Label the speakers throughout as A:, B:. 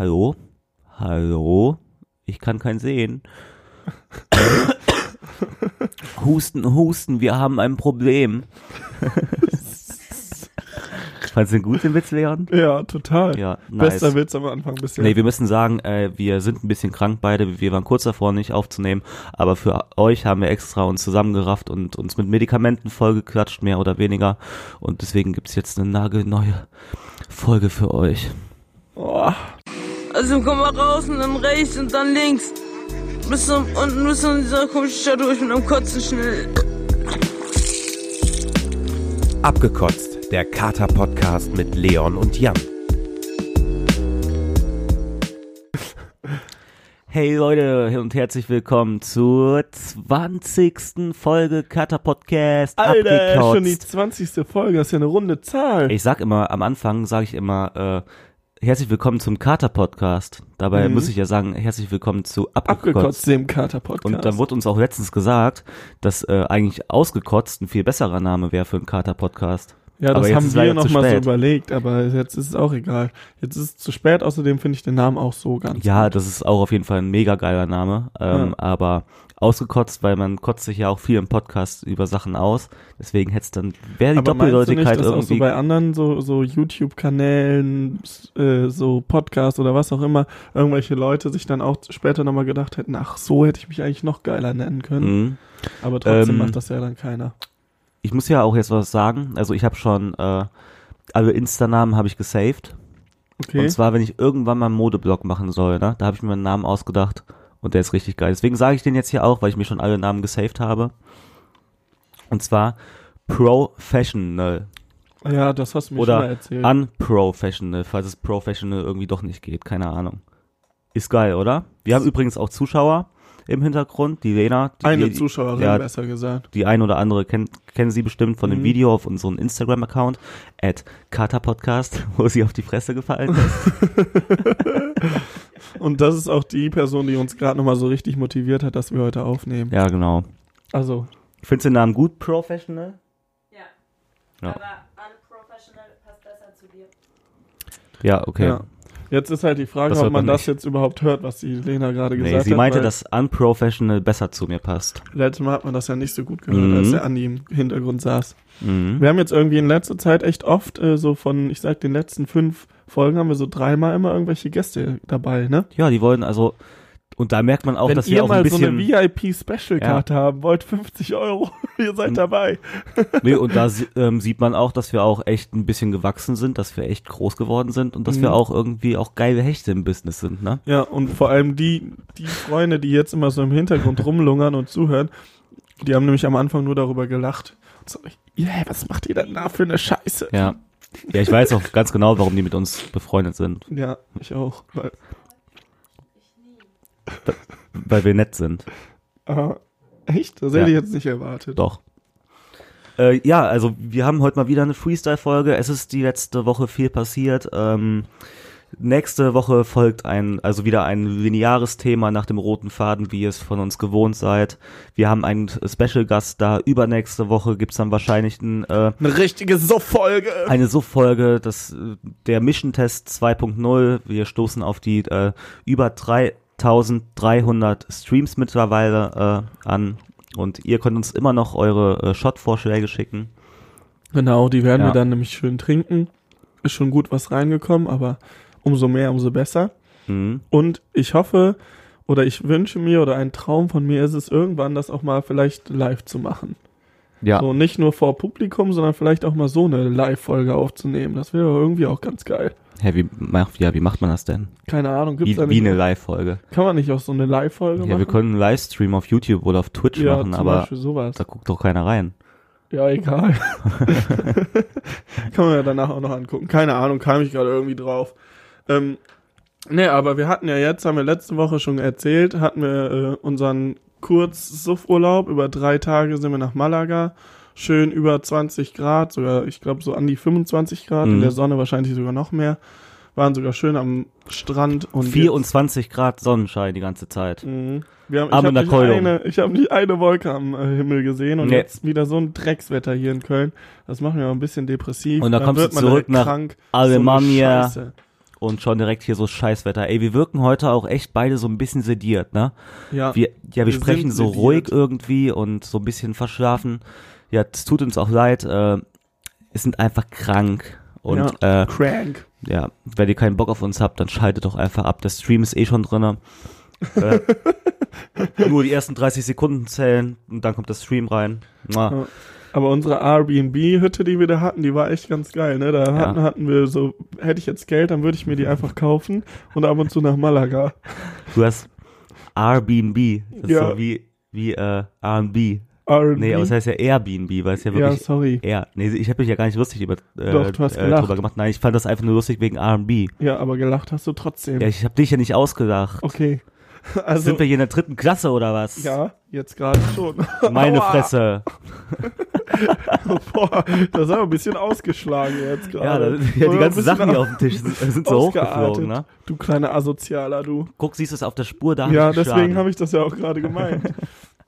A: Hallo? Hallo? Ich kann kein sehen. husten, husten, wir haben ein Problem. Fandest du den gut, den Witz, Leon?
B: Ja, total.
A: Ja, nice.
B: Bester Witz am Anfang bisher.
A: Nee, wir müssen sagen, äh, wir sind ein bisschen krank beide. Wir waren kurz davor, nicht aufzunehmen. Aber für euch haben wir extra uns zusammengerafft und uns mit Medikamenten vollgeklatscht, mehr oder weniger. Und deswegen gibt's jetzt eine nagelneue Folge für euch.
B: oh,
C: Also komm mal raus und dann rechts und dann links. Bis zum, unten bis zu dieser komischen Stadt durch mit einem Kotzen schnell.
D: Abgekotzt, der Kater-Podcast mit Leon und Jan.
A: Hey Leute und herzlich willkommen zur 20. Folge Cutter Podcast.
B: Alter,
A: abgekotzt.
B: schon die 20. Folge, das ist ja eine runde Zahl.
A: Ich sag immer, am Anfang sage ich immer, äh, herzlich willkommen zum Kater Podcast. Dabei
B: Mhm.
A: muss ich ja sagen, herzlich willkommen zu Abgekotzt.
B: Abgekotzt, dem Kater-Podcast.
A: Und dann wurde uns auch letztens gesagt, dass äh, eigentlich ausgekotzt ein viel besserer Name wäre für einen Kater-Podcast.
B: ja,
A: aber
B: das haben wir noch mal so überlegt, aber jetzt ist es auch egal. Jetzt ist es zu spät, außerdem finde ich den Namen auch so ganz
A: Ja,
B: gut.
A: das ist auch auf jeden Fall ein mega geiler Name. Ähm,
B: Ja.
A: Aber ausgekotzt, weil man kotzt sich ja auch viel im Podcast über Sachen aus. Deswegen hätte es dann, wäre die
B: Aber du nicht,
A: Doppeldeutigkeit
B: dass auch so
A: irgendwie.
B: bei anderen so, so YouTube-Kanälen, äh, so Podcasts oder was auch immer, irgendwelche Leute sich dann auch später nochmal gedacht hätten, ach, so hätte ich mich eigentlich noch geiler nennen können.
A: Mhm.
B: Aber trotzdem
A: Ähm,
B: macht das ja dann keiner.
A: Ich muss ja auch jetzt was sagen. Also ich habe schon äh, alle Insta-Namen habe ich gesaved.
B: Okay.
A: Und zwar, wenn ich irgendwann mal einen Modeblog machen soll, ne? Da habe ich mir einen Namen ausgedacht und der ist richtig geil. Deswegen sage ich den jetzt hier auch, weil ich mir schon alle Namen gesaved habe. Und zwar Professional
B: ja, das hast du mir schon mal
A: oder
B: erzählt.
A: Unprofessional, falls es Professional irgendwie doch nicht geht, keine Ahnung. Ist geil, oder? Wir haben übrigens auch Zuschauer im Hintergrund, die Lena. Die,
B: Eine
A: die,
B: Zuschauerin,
A: ja,
B: besser gesagt.
A: die ein oder andere kennt, kennen sie bestimmt von dem
B: Mhm.
A: Video auf unserem Instagram-Account, at Podcast, wo sie auf die Fresse gefallen ist.
B: Und das ist auch die Person, die uns gerade nochmal so richtig motiviert hat, dass wir heute aufnehmen.
A: ja, genau.
B: Also,
A: Findest du den Namen gut, Professional?
C: Ja.
A: Ja.
C: Aber unprofessional passt besser zu dir.
A: Ja, okay.
B: ja. Jetzt ist halt die Frage, ob man
A: man
B: das jetzt überhaupt hört, was die Lena gerade
A: Nee,
B: gesagt
A: sie
B: hat.
A: meinte,
B: weil
A: dass Unprofessional besser zu mir passt.
B: Letztes Mal hat man das ja nicht so gut gehört,
A: Mhm.
B: als der Andi im Hintergrund saß.
A: Mhm.
B: Wir haben jetzt irgendwie in letzter Zeit echt oft äh, so von, ich sag, den letzten fünf Folgen haben wir so dreimal immer irgendwelche Gäste dabei, ne?
A: Ja, die wollen also, und da merkt man auch,
B: Wenn
A: dass
B: ihr
A: wir auch ein
B: mal so eine
A: bisschen,
B: VIP-Special-Karte haben wollt, 50 Euro, ihr seid dabei.
A: nee, und da ähm, sieht man auch, dass wir auch echt ein bisschen gewachsen sind, dass wir echt groß geworden sind und dass
B: Mhm.
A: wir auch irgendwie auch geile Hechte im Business sind, ne?
B: Ja, und vor allem die, die Freunde, die jetzt immer so im Hintergrund rumlungern und zuhören, die haben nämlich am Anfang nur darüber gelacht. Und so, yeah, was macht ihr denn da für eine Scheiße?
A: Ja. Ja, ich weiß auch ganz genau, warum die mit uns befreundet sind,
B: Ja, ich auch. Weil,
A: weil wir nett sind.
B: aha, echt? Das hätte ich jetzt nicht erwartet.
A: Doch. Äh, ja, also wir haben heute mal wieder eine Freestyle-Folge. Es ist die letzte Woche viel passiert. Ähm, nächste Woche folgt ein, also wieder ein lineares Thema nach dem roten Faden, wie ihr es von uns gewohnt seid. Wir haben einen Special-Gast da. Übernächste Woche gibt's dann wahrscheinlich ein, äh,
B: Eine richtige Suff-Folge.
A: eine Suff-Folge, das, der Mission Test 2.0. Wir stoßen auf die äh, über 3300 Streams mittlerweile äh, an. Und ihr könnt uns immer noch eure äh, Shot-Vorschläge schicken.
B: Genau, die werden
A: Ja.
B: wir dann nämlich schön trinken. Ist schon gut was reingekommen, aber umso mehr, umso besser.
A: Mhm.
B: Und ich hoffe oder ich wünsche mir oder ein Traum von mir ist es irgendwann, das auch mal vielleicht live zu machen.
A: Ja,
B: So nicht nur vor Publikum, sondern vielleicht auch mal so eine Live-Folge aufzunehmen. Das wäre irgendwie auch ganz geil.
A: Hä, wie, macht, ja, wie macht man das denn?
B: Keine Ahnung, gibt's
A: Wie,
B: da
A: wie eine Live-Folge.
B: Kann man nicht auch so eine Live-Folge
A: Ja,
B: machen?
A: wir können einen Livestream auf YouTube oder auf Twitch
B: ja,
A: machen,
B: zum
A: aber
B: Beispiel sowas.
A: da guckt doch keiner rein.
B: Ja, egal. Kann man ja danach auch noch angucken. Keine Ahnung, kam ich gerade irgendwie drauf. Ähm, ne, aber wir hatten ja jetzt, haben wir letzte Woche schon erzählt, hatten wir äh, unseren Kurz-Suff-Urlaub. Über drei Tage sind wir nach Malaga. Schön über 20 Grad, sogar, ich glaube, so an die 25 Grad. In
A: Mhm.
B: der Sonne wahrscheinlich sogar noch mehr. Waren sogar schön am Strand. Und
A: 24 Grad Sonnenschein die ganze Zeit.
B: Mhm. Wir haben, ich
A: Aber
B: habe
A: in der
B: nicht, eine, ich hab nicht eine Wolke am äh, Himmel gesehen und
A: Nee.
B: jetzt wieder so ein Dreckswetter hier in Köln. Das macht mich auch ein bisschen depressiv.
A: Und dann kommst du zurück nach
B: krank.
A: Alemannia.
B: So.
A: Und schon direkt hier so Scheißwetter. Ey, wir wirken heute auch echt beide so ein bisschen sediert, ne?
B: Ja.
A: Wir, ja, wir,
B: Wir
A: sprechen so
B: sediert.
A: ruhig irgendwie und so ein bisschen verschlafen. Ja, es tut uns auch leid. Äh, es sind einfach krank. Und ja. Äh,
B: Crank.
A: ja, wenn ihr keinen Bock auf uns habt, dann schaltet doch einfach ab. Der Stream ist eh schon drinne. äh, nur die ersten 30 Sekunden zählen und dann kommt der Stream rein.
B: Ja. Aber unsere Airbnb-Hütte, die wir da hatten, die war echt ganz geil, ne? Da hatten, hatten wir so, hätte ich jetzt Geld, dann würde ich mir die einfach kaufen und ab und zu nach Malaga.
A: Du hast Airbnb. Das ist
B: Ja.
A: so wie, wie äh, R&B.
B: Airbnb.
A: Nee, aber es heißt ja Airbnb, weil es ja
B: ja,
A: wirklich
B: sorry.
A: Air. Nee, ich habe mich ja gar nicht lustig über äh,
B: Doch, du hast
A: äh,
B: gelacht.
A: drüber gemacht. Nein, ich fand das einfach nur lustig wegen R&B.
B: Ja, aber gelacht hast du trotzdem.
A: Ja, ich habe dich ja nicht ausgedacht.
B: Okay. Also,
A: Sind wir hier in der dritten Klasse oder was?
B: ja, jetzt gerade schon.
A: Meine
B: Aua.
A: Fresse.
B: Boah, das ist aber ein bisschen ausgeschlagen jetzt
A: Ja,
B: gerade.
A: das, ja, die ganzen Sachen hier auf dem Tisch sind, sind so hochgeflogen, ne?
B: Du kleiner Asozialer, du.
A: Guck, siehst du es auf der Spur da?
B: Ja, deswegen
A: geschlagen.
B: habe ich das ja auch gerade gemeint.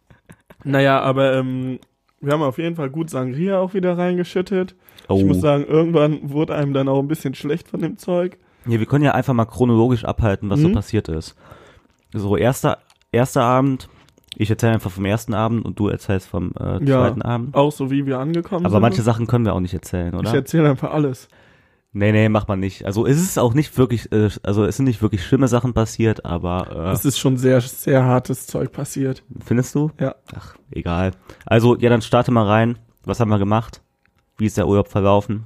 B: naja, aber ähm, wir haben auf jeden Fall gut Sangria auch wieder reingeschüttet.
A: oh.
B: Ich muss sagen, irgendwann wurde einem dann auch ein bisschen schlecht von dem Zeug.
A: Ja, wir können ja einfach mal chronologisch abhalten, was so
B: Mhm.
A: passiert ist. So, erster, erster Abend. Ich erzähle einfach vom ersten Abend und du erzählst vom äh,
B: Ja.
A: zweiten Abend.
B: Auch so wie wir angekommen
A: Aber
B: sind.
A: manche Sachen können wir auch nicht erzählen,
B: ich
A: oder?
B: erzähle einfach alles.
A: Nee, nee, macht man nicht. Also es ist auch nicht wirklich, äh, also es sind nicht wirklich schlimme Sachen passiert, aber
B: Es ist schon sehr, sehr hartes Zeug passiert.
A: äh, findest du?
B: Ja.
A: Ach, egal. Also, ja, dann starte mal rein. Was haben wir gemacht? Wie ist der Urlaub verlaufen?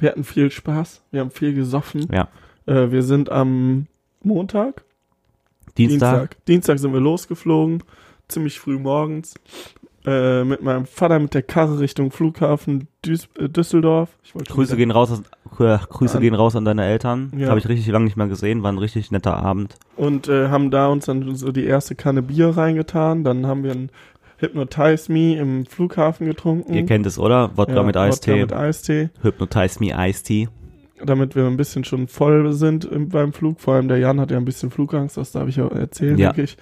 B: Wir hatten viel Spaß. Wir haben viel gesoffen.
A: Ja.
B: Äh, wir sind am Montag,
A: Dienstag?
B: Dienstag sind wir losgeflogen, ziemlich früh morgens. Äh, mit meinem Vater mit der Karre Richtung Flughafen Duis äh, Düsseldorf.
A: Grüße gehen raus, aus, äh, Grüße
B: An-
A: gehen raus an deine Eltern.
B: Ja.
A: Habe ich richtig lange nicht mehr gesehen. War ein richtig netter Abend.
B: Und äh, haben da uns dann so die erste Kanne Bier reingetan. Dann haben wir ein Hypnotize Me im Flughafen getrunken.
A: Ihr kennt es, oder? Wodka.
B: Ja,
A: mit
B: Wodka
A: Eistee.
B: mit Eistee.
A: Hypnotize me Tea.
B: Damit wir ein bisschen schon voll sind im, beim Flug. Vor allem der Jan hat ja ein bisschen Flugangst, das darf ich auch erzählen,
A: Ja.
B: denke ich.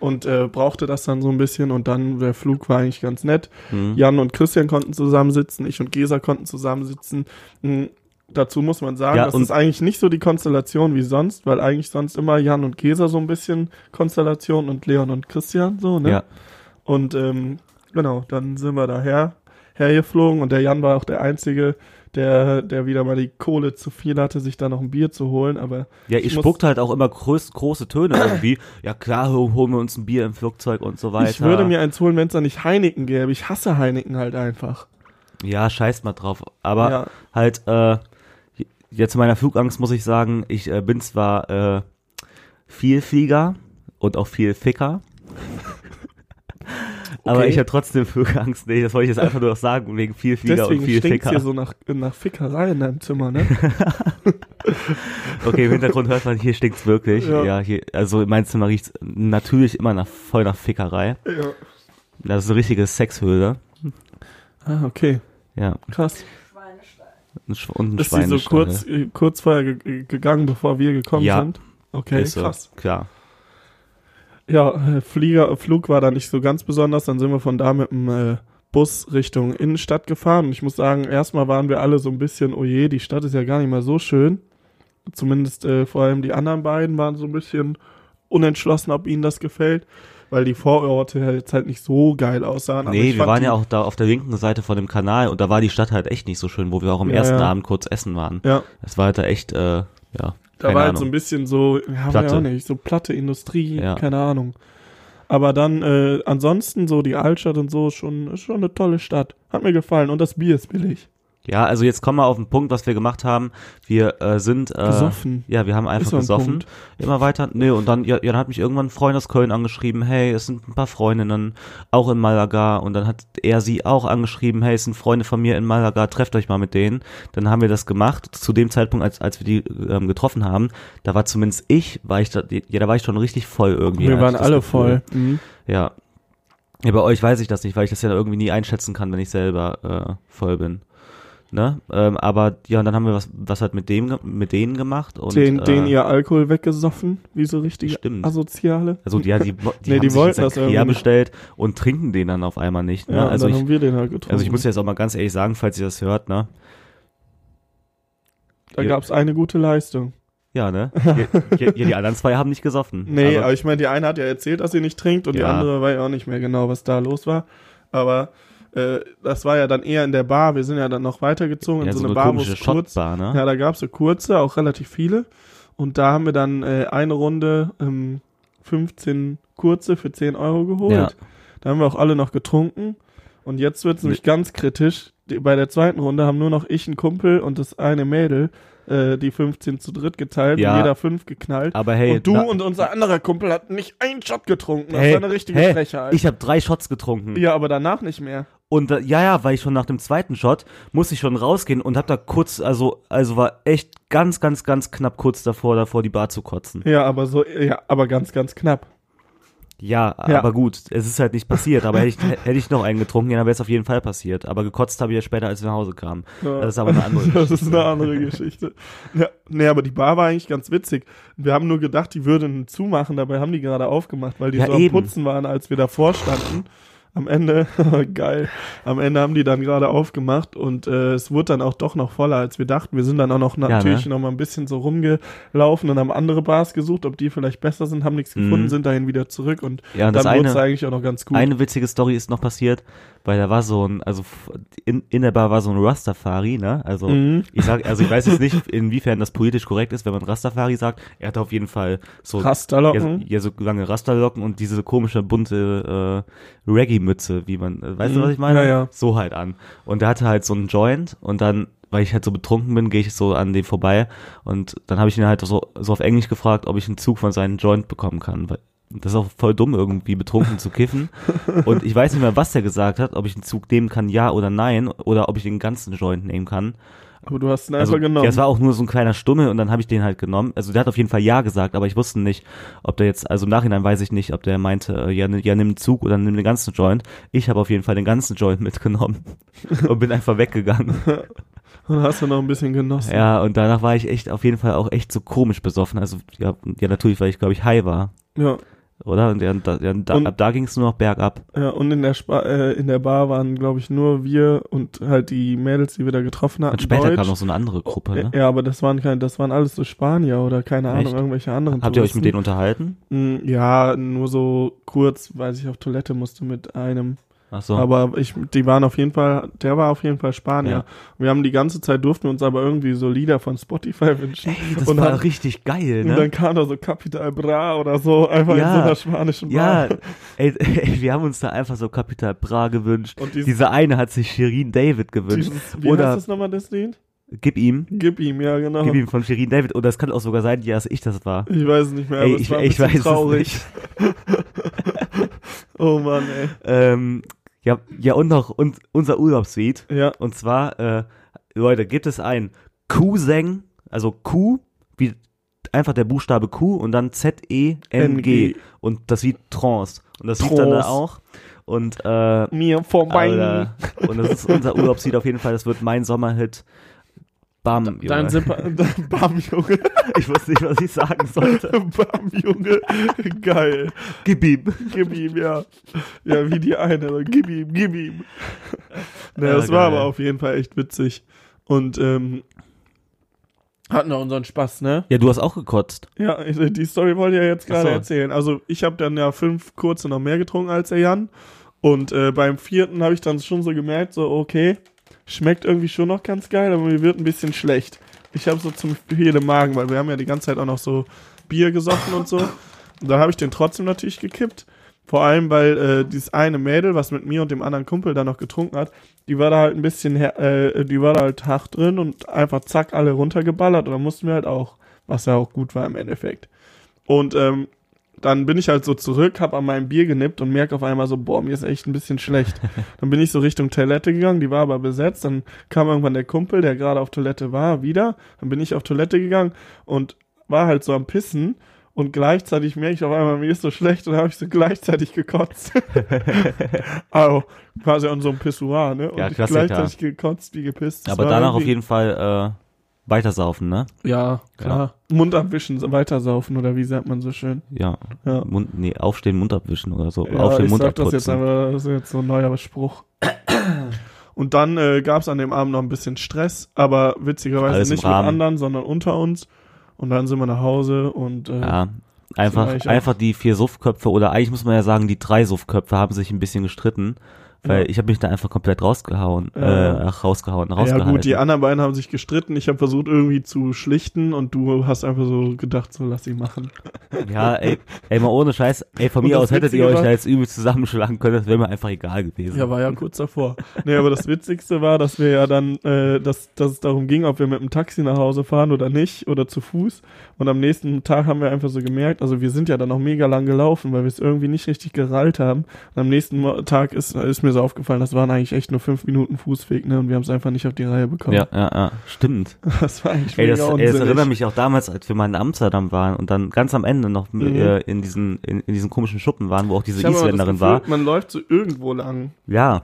B: Und äh, brauchte das dann so ein bisschen und dann der Flug war eigentlich ganz nett.
A: Hm.
B: Jan und Christian konnten zusammensitzen, ich und Gesa konnten zusammensitzen. Mhm. Dazu muss man sagen,
A: Ja,
B: das ist eigentlich nicht so die Konstellation wie sonst, weil eigentlich sonst immer Jan und Gesa so ein bisschen Konstellation und Leon und Christian so, ne?
A: Ja.
B: Und ähm, genau, dann sind wir daher hergeflogen und der Jan war auch der Einzige, der, der wieder mal die Kohle zu viel hatte, sich da noch ein Bier zu holen, aber
A: Ja,
B: Ich
A: ihr
B: muss-
A: spuckt halt auch immer groß, große Töne irgendwie. Ja klar, ho- holen wir uns ein Bier im Flugzeug und so weiter.
B: ich würde mir eins holen, wenn es da nicht Heineken gäbe. Ich hasse Heineken halt einfach.
A: Ja, scheiß mal drauf. Aber
B: ja,
A: halt, äh, jetzt zu meiner Flugangst muss ich sagen, ich äh, bin zwar äh, viel Flieger und auch viel Ficker. Aber ich habe trotzdem Flugangst. Nee, das wollte ich jetzt einfach nur noch sagen, wegen viel Flieger
B: deswegen
A: und viel Ficker.
B: hier so nach, nach Fickerei in deinem Zimmer, ne?
A: Okay, im Hintergrund hört man, hier stinkt's wirklich.
B: Ja.
A: Ja, hier, also in meinem Zimmer riecht's natürlich immer nach, voll nach Fickerei.
B: ja.
A: Das ist eine richtige Sexhöhle.
B: Ah, okay.
A: Ja,
B: Krass.
A: ein Sch und ein
B: Ist sie so kurz, kurz vorher ge gegangen, bevor wir gekommen
A: Ja.
B: sind? Okay,
A: Ist so,
B: krass.
A: klar.
B: Ja, äh, Flieger, Flug war da nicht so ganz besonders. Dann sind wir von da mit dem äh, Bus Richtung Innenstadt gefahren. Und ich muss sagen, erstmal waren wir alle so ein bisschen, oh je, die Stadt ist ja gar nicht mal so schön. Zumindest äh, vor allem die anderen beiden waren so ein bisschen unentschlossen, ob ihnen das gefällt. Weil die Vororte jetzt halt nicht so geil aussahen.
A: Nee, wir waren ja auch da auf der linken Seite von dem Kanal und da war die Stadt halt echt nicht so schön, wo wir auch am
B: Ja,
A: ersten
B: ja.
A: Abend kurz essen waren.
B: Ja,
A: Es war halt da echt, äh, ja,
B: da
A: keine
B: war halt
A: Ahnung.
B: so ein bisschen so, ja,
A: Platte.
B: auch nicht, so platte Industrie,
A: Ja.
B: keine Ahnung. Aber dann, äh, ansonsten so die Altstadt und so, schon, schon eine tolle Stadt. Hat mir gefallen und das Bier ist billig.
A: Ja, also jetzt kommen wir auf den Punkt, was wir gemacht haben. Wir äh, sind äh,
B: Gesoffen.
A: Ja, wir haben einfach
B: ein
A: gesoffen.
B: Punkt.
A: Immer weiter. Nee, und dann, ja, dann hat mich irgendwann ein Freund aus Köln angeschrieben, hey, es sind ein paar Freundinnen, auch in Malaga. Und dann hat er sie auch angeschrieben, hey, es sind Freunde von mir in Malaga, trefft euch mal mit denen. Dann haben wir das gemacht. Zu dem Zeitpunkt, als, als wir die ähm, getroffen haben, da war zumindest ich, war ich da, ja, da war ich schon richtig voll irgendwie.
B: Wir waren alle
A: Gefühl.
B: voll. Mhm.
A: Ja. ja. Bei euch weiß ich das nicht, weil ich das ja irgendwie nie einschätzen kann, wenn ich selber äh, voll bin. Ne? Ähm, aber ja, und dann haben wir was, was halt mit dem, mit denen gemacht und
B: den,
A: äh,
B: den ihr Alkohol weggesoffen, wie so richtige
A: Stimmt.
B: Asoziale.
A: Also die, ja, die, die,
B: Nee,
A: haben
B: die
A: sich
B: wollten das irgendwie
A: bestellt und trinken den dann auf einmal nicht. Ne?
B: Ja,
A: also, ich,
B: haben wir den halt getrunken.
A: also ich muss jetzt auch mal ganz ehrlich sagen, falls ihr das hört, ne?
B: da gab's eine gute Leistung.
A: Ja, ne? Ja, die anderen zwei haben nicht gesoffen.
B: Nee, aber, aber ich meine, die eine hat ja erzählt, dass sie nicht trinkt und die
A: Ja.
B: andere weiß auch nicht mehr genau, was da los war. Aber äh, das war ja dann eher in der Bar. Wir sind ja dann noch weitergezogen in
A: ja,
B: so,
A: so
B: eine Bar, wo es kurz.
A: Ne?
B: Ja, da gab es so kurze, auch relativ viele. Und da haben wir dann äh, eine Runde ähm, 15 kurze für 10 Euro geholt.
A: Ja.
B: Da haben wir auch alle noch getrunken. Und jetzt wird es nämlich ganz kritisch. Die, bei der zweiten Runde haben nur noch ich, ein Kumpel und das eine Mädel äh, die 15 zu dritt geteilt
A: Ja.
B: und jeder fünf geknallt.
A: Aber hey,
B: und du und unser anderer Kumpel hat nicht einen Shot getrunken. Das
A: hey,
B: war eine richtige
A: hey,
B: Frechheit.
A: Ich habe drei Shots getrunken.
B: ja, aber danach nicht mehr.
A: Und äh, ja, ja, weil ich schon nach dem zweiten Shot musste ich schon rausgehen und hab da kurz, also, also war echt ganz, ganz, ganz knapp kurz davor, davor die Bar zu kotzen.
B: Ja, aber so, ja, aber ganz, ganz knapp.
A: Ja,
B: Ja.
A: aber gut, es ist halt nicht passiert. Aber hätte ich, hätte ich noch einen getrunken, dann wäre es auf jeden Fall passiert. Aber gekotzt habe ich ja später, als wir nach Hause kamen.
B: Ja.
A: Das ist aber eine andere
B: Das ist
A: Geschichte.
B: eine andere Geschichte. Ja, nee, aber die Bar war eigentlich ganz witzig. Wir haben nur gedacht, die würden zumachen, dabei haben die gerade aufgemacht, weil die
A: Ja,
B: so am
A: eben.
B: Putzen waren, als wir davor standen. Am Ende, geil, am Ende haben die dann gerade aufgemacht und äh, es wurde dann auch doch noch voller, als wir dachten. Wir sind dann auch noch natürlich
A: ne?
B: noch mal ein bisschen so rumgelaufen und haben andere Bars gesucht, ob die vielleicht besser sind, haben nichts
A: Mhm.
B: gefunden, sind dahin wieder zurück und
A: Ja, und
B: dann
A: das
B: wurde es eigentlich auch noch ganz gut.
A: eine witzige Story ist noch passiert, weil da war so ein, also in, in der Bar war so ein Rastafari, ne? Also
B: Mhm.
A: ich sag, also ich weiß jetzt nicht, inwiefern das politisch korrekt ist, wenn man Rastafari sagt. Er hatte auf jeden Fall so
B: Rasterlocken.
A: Ja, ja, so lange Rasterlocken und diese komische bunte äh, Reggae-Mütze, wie man, äh, weißt du,
B: Mhm.
A: was ich meine?
B: Ja, ja.
A: So halt an. Und der hatte halt so einen Joint und dann, weil ich halt so betrunken bin, gehe ich so an dem vorbei und dann habe ich ihn halt so, so auf Englisch gefragt, ob ich einen Zug von seinem Joint bekommen kann. Weil das ist auch voll dumm, irgendwie betrunken zu kiffen. Und ich weiß nicht mehr, was der gesagt hat, ob ich einen Zug nehmen kann, ja oder nein, oder ob ich den ganzen Joint nehmen kann.
B: Aber du hast ihn
A: Also,
B: einfach genommen.
A: ja, es war auch nur so ein kleiner Stummel und dann habe ich den halt genommen. Also der hat auf jeden Fall Ja gesagt, aber ich wusste nicht, ob der jetzt, also im Nachhinein weiß ich nicht, ob der meinte, äh, ja, ni- ja nimm den Zug oder nimm den ganzen Joint. Ich habe auf jeden Fall den ganzen Joint mitgenommen und bin einfach weggegangen.
B: Und hast du noch ein bisschen genossen.
A: Ja, und danach war ich echt auf jeden Fall auch echt so komisch besoffen. Also ja, ja natürlich, weil ich glaube ich high war,
B: ja.
A: Oder? Und, ja, und da, und ab da ging es nur noch bergab.
B: Ja, und in der, Spa äh, in der Bar waren, glaube ich, nur wir und halt die Mädels, die wir da getroffen hatten.
A: Und später
B: Deutsch.
A: kam noch so eine andere Gruppe. Ne?
B: Ja, aber das waren keine, das waren alles so Spanier oder keine Ahnung,
A: Echt?
B: irgendwelche anderen
A: Habt ihr euch mit denen
B: Touristen.
A: unterhalten?
B: Mm, Ja, nur so kurz, weil ich auf Toilette musste mit einem.
A: Ach so.
B: Aber ich, die waren auf jeden Fall, der war auf jeden Fall Spanier.
A: Ja.
B: Wir haben die ganze Zeit durften wir uns aber irgendwie so Lieder von Spotify wünschen.
A: Ey, das
B: und
A: war
B: dann-
A: richtig geil,
B: Und
A: ne?
B: dann kam da so Capital Bra oder so, einfach
A: Ja.
B: in so einer spanischen
A: Ja,
B: Bar.
A: ey, ey, wir haben uns da einfach so Capital Bra gewünscht.
B: Und dieses,
A: Dieser eine hat sich Shirin David gewünscht.
B: dieses wie
A: Oder
B: heißt das nochmal, das Lied?
A: gib ihm,
B: Gib ihm, ja, genau.
A: gib ihm von Shirin David. Oder es kann auch sogar sein, ja, dass ich das war.
B: Ich weiß es nicht mehr, aber
A: Ey,
B: es
A: ich,
B: war
A: ich weiß
B: traurig.
A: es nicht.
B: Oh Mann, ey.
A: Ähm, ja, ja, und noch und, unser Urlaubslied.
B: Ja,
A: Und zwar, äh, Leute, gibt es ein Q-Seng, also Q, wie einfach der Buchstabe Q und dann Z-E-N-G.
B: NG.
A: Und das Lied Trance. Und das lief dann da
B: Trance.
A: auch. Und äh,
B: mir vorbei.
A: Alter, und das ist unser Urlaubslied auf jeden Fall. Das wird mein Sommerhit. Bam, Junge.
B: Bam, Junge.
A: Ich wusste nicht, was ich sagen sollte.
B: Bam, Junge. Geil.
A: Gib ihm.
B: Gib ihm, ja. Ja, wie die eine. Gib ihm, gib ihm. Ne,
A: Ja,
B: das war
A: geil.
B: aber auf jeden Fall echt witzig. Und, ähm, hatten wir unseren Spaß, ne?
A: Ja, du hast auch gekotzt.
B: Ja, die Story wollte ich ja jetzt gerade
A: so.
B: erzählen. Also ich habe dann ja fünf kurze noch mehr getrunken als der Jan. Und äh, beim vierten habe ich dann schon so gemerkt, so okay, schmeckt irgendwie schon noch ganz geil, aber mir wird ein bisschen schlecht. Ich habe so zum viel im Magen, weil wir haben ja die ganze Zeit auch noch so Bier gesoffen und so. Und dann habe ich den trotzdem natürlich gekippt. Vor allem, weil äh, dieses eine Mädel, was mit mir und dem anderen Kumpel da noch getrunken hat, die war da halt ein bisschen, äh, die war da halt hart drin und einfach zack alle runtergeballert und dann mussten wir halt auch, was ja auch gut war im Endeffekt. Und ähm, dann bin ich halt so zurück, hab an meinem Bier genippt und merke auf einmal so, boah, mir ist echt ein bisschen schlecht. Dann bin ich so Richtung Toilette gegangen, die war aber besetzt. Dann kam irgendwann der Kumpel, der gerade auf Toilette war, wieder. Dann bin ich auf Toilette gegangen und war halt so am Pissen. Und gleichzeitig merke ich auf einmal, mir ist so schlecht und dann habe ich so gleichzeitig gekotzt. also quasi an so einem Pissoir, ne? Und
A: Ja,
B: ich gleichzeitig gekotzt wie gepisst. Das
A: Aber danach auf jeden Fall äh, weitersaufen, ne?
B: Ja, klar. Mund abwischen, weitersaufen oder wie sagt man so schön.
A: Ja.
B: Ja.
A: Mund, nee, aufstehen, Mund abwischen oder so.
B: Ja,
A: aufstehen,
B: ich
A: Mund
B: sag das jetzt
A: abputzen.
B: aber, das ist jetzt so ein neuer Spruch. Und dann äh, gab es an dem Abend noch ein bisschen Stress, aber witzigerweise
A: Alles
B: nicht mit anderen, sondern unter uns. Und dann sind wir nach Hause und äh,
A: Ja, einfach, einfach die vier Suffköpfe oder eigentlich muss man ja sagen, die drei Suffköpfe haben sich ein bisschen gestritten, weil
B: Ja.
A: ich habe mich da einfach komplett rausgehauen,
B: Ja.
A: äh, ach, rausgehauen,
B: ja
A: rausgehalten.
B: gut, die anderen beiden haben sich gestritten. Ich habe versucht irgendwie zu schlichten und du hast einfach so gedacht, so lass sie machen.
A: Ja, ey, ey, mal ohne Scheiß, ey, von
B: Und
A: mir aus hättet ihr euch da jetzt übel zusammenschlagen können, das wäre mir einfach egal gewesen.
B: Ja, war ja kurz davor. Nee, aber das Witzigste war, dass wir ja dann, äh, dass, dass es darum ging, ob wir mit dem Taxi nach Hause fahren oder nicht oder zu Fuß. Und am nächsten Tag haben wir einfach so gemerkt, also wir sind ja dann noch mega lang gelaufen, weil wir es irgendwie nicht richtig gerallt haben. Und am nächsten Tag ist, ist mir so aufgefallen, das waren eigentlich echt nur fünf Minuten Fußweg, ne? Und wir haben es einfach nicht auf die Reihe bekommen.
A: ja, ja, ja, stimmt.
B: Das war eigentlich
A: Ey, das, ey, das erinnert mich auch damals, als wir mal in Amsterdam waren und dann ganz am Ende noch
B: Mhm.
A: äh, in diesen in, in diesen komischen Schuppen waren, wo auch diese Isländerin
B: Gefühl,
A: war.
B: Man läuft so irgendwo lang,
A: Ja,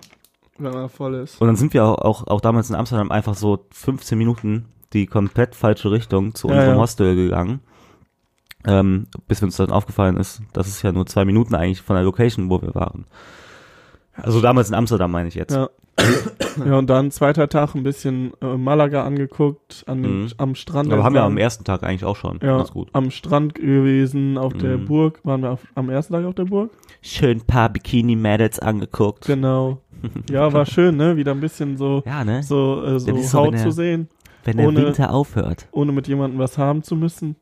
B: wenn man voll ist.
A: und dann sind wir auch, auch, auch damals in Amsterdam einfach so 15 Minuten die komplett falsche Richtung zu
B: Ja,
A: unserem
B: ja.
A: Hostel gegangen. Ähm, bis uns dann aufgefallen ist, das ist ja nur zwei Minuten eigentlich von der Location, wo wir waren. Also damals in Amsterdam meine ich jetzt.
B: Ja. ja, und dann zweiter Tag ein bisschen äh, Malaga angeguckt, an
A: Mhm.
B: am Strand.
A: Aber haben wir am ersten Tag eigentlich auch schon.
B: ja,
A: Ganz gut.
B: am Strand gewesen, auf der
A: Mhm.
B: Burg. Waren wir auf, am ersten Tag auf der Burg?
A: Schön ein paar Bikini-Mädels angeguckt.
B: Genau. Ja, war schön, ne? Wieder ein bisschen so,
A: Ja, ne?
B: so, äh, so
A: so,
B: Haut
A: wenn
B: zu sehen,
A: Wenn der
B: ohne-
A: Winter aufhört.
B: ohne mit jemandem was haben zu müssen.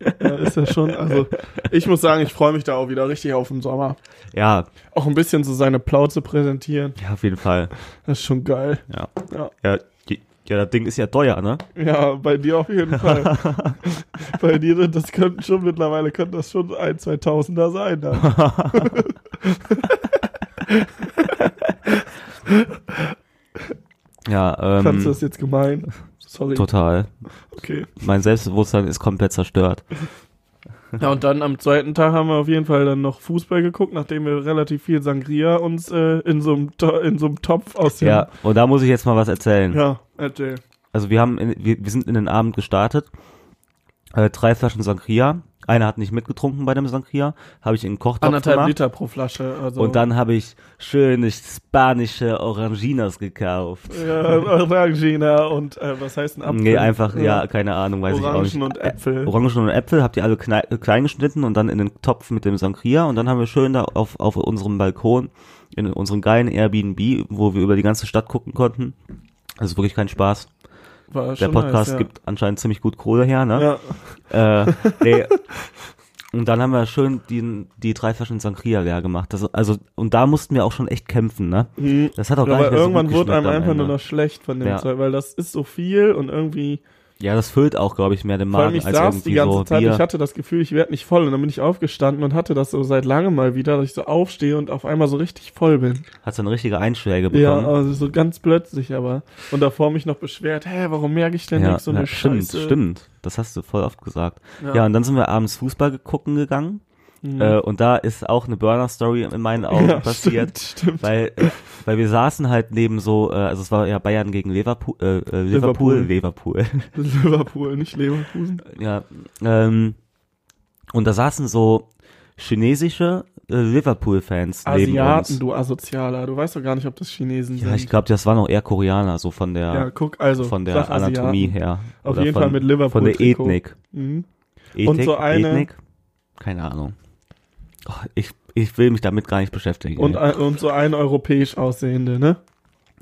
B: Ja, ist ja schon, also ich muss sagen, ich freue mich da auch wieder richtig auf den Sommer.
A: Ja,
B: Auch ein bisschen so seine Plauze präsentieren,
A: ja, auf jeden Fall.
B: das ist schon geil.
A: Ja.
B: Ja.
A: Ja, ja das Ding ist ja teuer, ne?
B: Ja, bei dir auf jeden Fall. bei dir, das könnten schon mittlerweile, könnte das schon ein, zwei Tausender sein. Dann.
A: Ja,
B: Fandst du
A: ähm,
B: das jetzt gemein? Sorry.
A: total.
B: Okay.
A: Mein Selbstbewusstsein ist komplett zerstört.
B: Ja, und dann am zweiten Tag haben wir auf jeden Fall dann noch Fußball geguckt, nachdem wir relativ viel Sangria uns äh, in so einem in so einem Topf aus dem
A: Ja, und da muss ich jetzt mal was erzählen.
B: ja erzähl.
A: Also wir haben, in, wir, wir sind in den Abend gestartet. Äh, drei Flaschen Sangria. Einer hat nicht mitgetrunken bei dem Sangria. Habe ich in den Kochtopf
B: Anderthalb
A: gemacht.
B: Liter pro Flasche. Also
A: Und dann habe ich schöne spanische Oranginas gekauft.
B: ja, Orangina und äh, was heißt ein Apfel?
A: Nee, einfach, ja, keine Ahnung, weiß
B: Orangen
A: ich auch
B: und
A: nicht.
B: Äpfel.
A: Ä- Orangen und Äpfel habt ihr alle klein geschnitten und dann in den Topf mit dem Sangria und dann haben wir schön da auf, auf unserem Balkon in unserem geilen Airbnb, wo wir über die ganze Stadt gucken konnten. Ist wirklich kein Spaß.
B: War
A: Der Podcast
B: nice, ja.
A: gibt anscheinend ziemlich gut Kohle her, ne?
B: Ja,
A: Äh, nee. Und dann haben wir schön die, die drei Flaschen Sangria leer gemacht. Das, also, und da mussten wir auch schon echt kämpfen, ne?
B: Mhm.
A: Das hat auch gar
B: aber
A: nicht mehr so
B: irgendwann
A: gut
B: wurde einem einfach nur noch schlecht von dem
A: Ja.
B: Zeug, weil das ist so viel und irgendwie
A: Ja, das füllt auch, glaube ich, mehr den
B: Vor allem
A: Magen
B: ich
A: als
B: saß
A: irgendwie
B: die ganze
A: so
B: Zeit,
A: Bier.
B: ich hatte das Gefühl, ich werde nicht voll. Und dann bin ich aufgestanden und hatte das so seit langem mal wieder, dass ich so aufstehe und auf einmal so richtig voll bin.
A: Hat so eine richtige Einschläge
B: Ja,
A: bekommen.
B: also so ganz plötzlich aber. Und davor mich noch beschwert, hä, warum merke ich denn
A: Ja,
B: nichts so eine
A: ja, stimmt,
B: Scheiße?
A: stimmt. Das hast du voll oft gesagt.
B: Ja,
A: Ja, und dann sind wir abends Fußball gucken gegangen.
B: Mhm.
A: Äh, und da ist auch eine Burner-Story in meinen Augen
B: Ja,
A: passiert.
B: Stimmt, stimmt.
A: Weil, äh, weil wir saßen halt neben so, äh, also es war ja Bayern gegen Liverpool, äh, äh, Liverpool, Liverpool.
B: Liverpool, nicht Leverkusen.
A: ja, ähm, und da saßen so chinesische äh, Liverpool-Fans neben
B: Asiaten,
A: uns.
B: du Asozialer. Du weißt doch gar nicht, ob das Chinesen
A: Ja,
B: sind.
A: ich glaube, das waren auch eher Koreaner, so von der,
B: Ja, guck, also.
A: von der Anatomie
B: Asiaten.
A: her.
B: Auf jeden
A: von,
B: Fall mit Liverpool.
A: Von der. Ethnik.
B: Mhm.
A: Ethik,
B: Und so eine-
A: Ethnik? Keine Ahnung. Ich, ich will mich damit gar nicht beschäftigen.
B: Und, ein- und so ein europäisch aussehende, ne?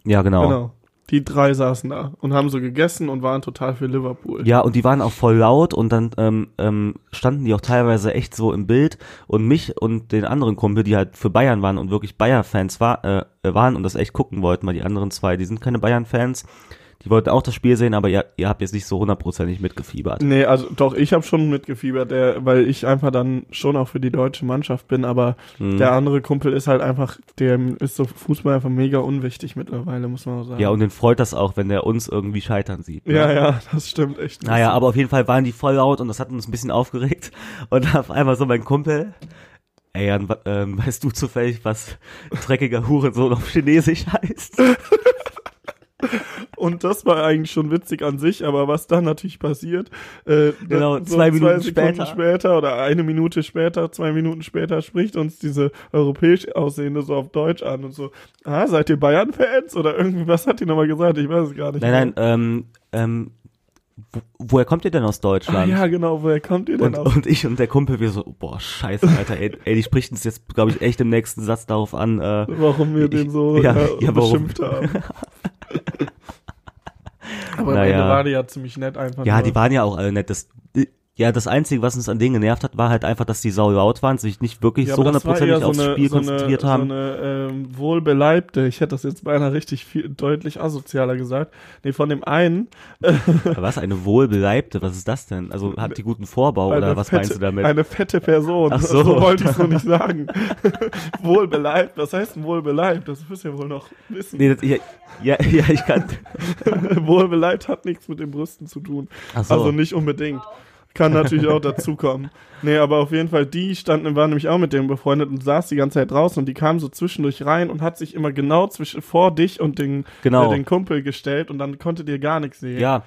A: ja, genau.
B: Genau. Die drei saßen da und haben so gegessen und waren total für Liverpool.
A: Ja, und die waren auch voll laut und dann ähm, ähm, standen die auch teilweise echt so im Bild und mich und den anderen Kumpel, die halt für Bayern waren und wirklich Bayer-Fans war, äh, waren und das echt gucken wollten, weil die anderen zwei, die sind keine Bayern-Fans, die wollten auch das Spiel sehen, aber ihr, ihr habt jetzt nicht so hundertprozentig mitgefiebert.
B: Nee, also doch, ich habe schon mitgefiebert, der, weil ich einfach dann schon auch für die deutsche Mannschaft bin, aber
A: Mhm.
B: der andere Kumpel ist halt einfach, dem ist so Fußball einfach mega unwichtig mittlerweile, muss man auch sagen.
A: Ja, und den freut das auch, wenn der uns irgendwie scheitern sieht. Ne?
B: ja, ja, das stimmt echt.
A: Naja, aber auf jeden Fall waren die voll laut und das hat uns ein bisschen aufgeregt. Und auf einmal so mein Kumpel, ey, Jan, ähm, weißt du zufällig, was dreckiger Hurensohn auf Chinesisch heißt?
B: Und das war eigentlich schon witzig an sich, aber was dann natürlich passiert, äh,
A: Genau,
B: so
A: zwei Minuten
B: Sekunden
A: später.
B: später oder eine Minute später, zwei Minuten später spricht uns diese europäisch aussehende so auf Deutsch an und so, ah, seid ihr Bayern-Fans? Oder irgendwie, was hat die nochmal gesagt? Ich weiß es gar nicht.
A: Nein, nein, ähm, ähm, wo, woher kommt ihr denn aus
B: Ah,
A: Deutschland?
B: ja, genau, woher kommt ihr denn
A: und,
B: auf?
A: und ich und der Kumpel, wir so, boah, scheiße, Alter, ey, ey die spricht uns jetzt, glaube ich, echt im nächsten Satz darauf an, äh,
B: Warum wir
A: Ich-
B: den so
A: ja,
B: äh,
A: ja, warum?
B: beschimpft haben. Aber am
A: Naja.
B: Ende war die ja ziemlich nett einfach.
A: ja,
B: nur.
A: die waren ja auch alle nett. Das, ja, das Einzige, was uns an denen genervt hat, war halt einfach, dass die sau laut waren, sich nicht wirklich
B: Ja,
A: so hundertprozentig aufs Spiel
B: so
A: konzentriert
B: eine,
A: haben.
B: So eine ähm, wohlbeleibte, ich hätte das jetzt beinahe richtig viel, deutlich asozialer gesagt. Nee, von dem einen.
A: Was, eine wohlbeleibte, was ist das denn? Also hat die guten Vorbau
B: eine
A: oder was
B: fette,
A: meinst du damit?
B: Eine fette Person.
A: Ach so.
B: so wollte ich es noch nicht sagen. wohlbeleibt, was heißt denn wohlbeleibt? Das müsst ihr wohl noch wissen.
A: Nee, das, ja, ja, ja, ich kann.
B: wohlbeleibt hat nichts mit den Brüsten zu tun.
A: Ach so.
B: Also nicht unbedingt. Kann natürlich auch dazukommen. Nee, aber auf jeden Fall, die standen, waren nämlich auch mit dem befreundet und saß die ganze Zeit draußen und die kam so zwischendurch rein und hat sich immer genau zwischen vor dich und den,
A: Genau.
B: äh, den Kumpel gestellt und dann konnte dir gar nichts sehen.
A: ja,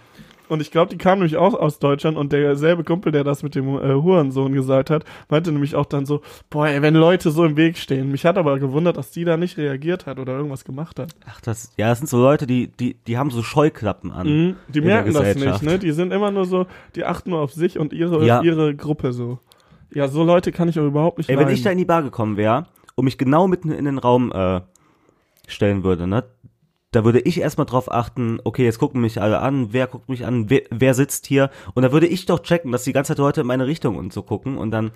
B: Und ich glaube, die kam nämlich auch aus Deutschland und derselbe Kumpel, der das mit dem äh, Hurensohn gesagt hat, meinte nämlich auch dann so, boah, ey, wenn Leute so im Weg stehen. Mich hat aber gewundert, dass die da nicht reagiert hat oder irgendwas gemacht hat.
A: ach, das, ja, das sind so Leute, die, die, die haben so Scheuklappen an.
B: Mhm, die merken das nicht, ne? Die sind immer nur so, die achten nur auf sich und ihre,
A: Ja.
B: ihre Gruppe so. Ja, so Leute kann ich auch überhaupt nicht
A: Ey, wenn
B: leiden.
A: ich da in die Bar gekommen wäre und mich genau mitten in den Raum äh, stellen würde, ne, da würde ich erstmal drauf achten, okay, jetzt gucken mich alle an, wer guckt mich an, wer, wer sitzt hier und da würde ich doch checken, dass die ganze Zeit Leute in meine Richtung und so gucken und dann,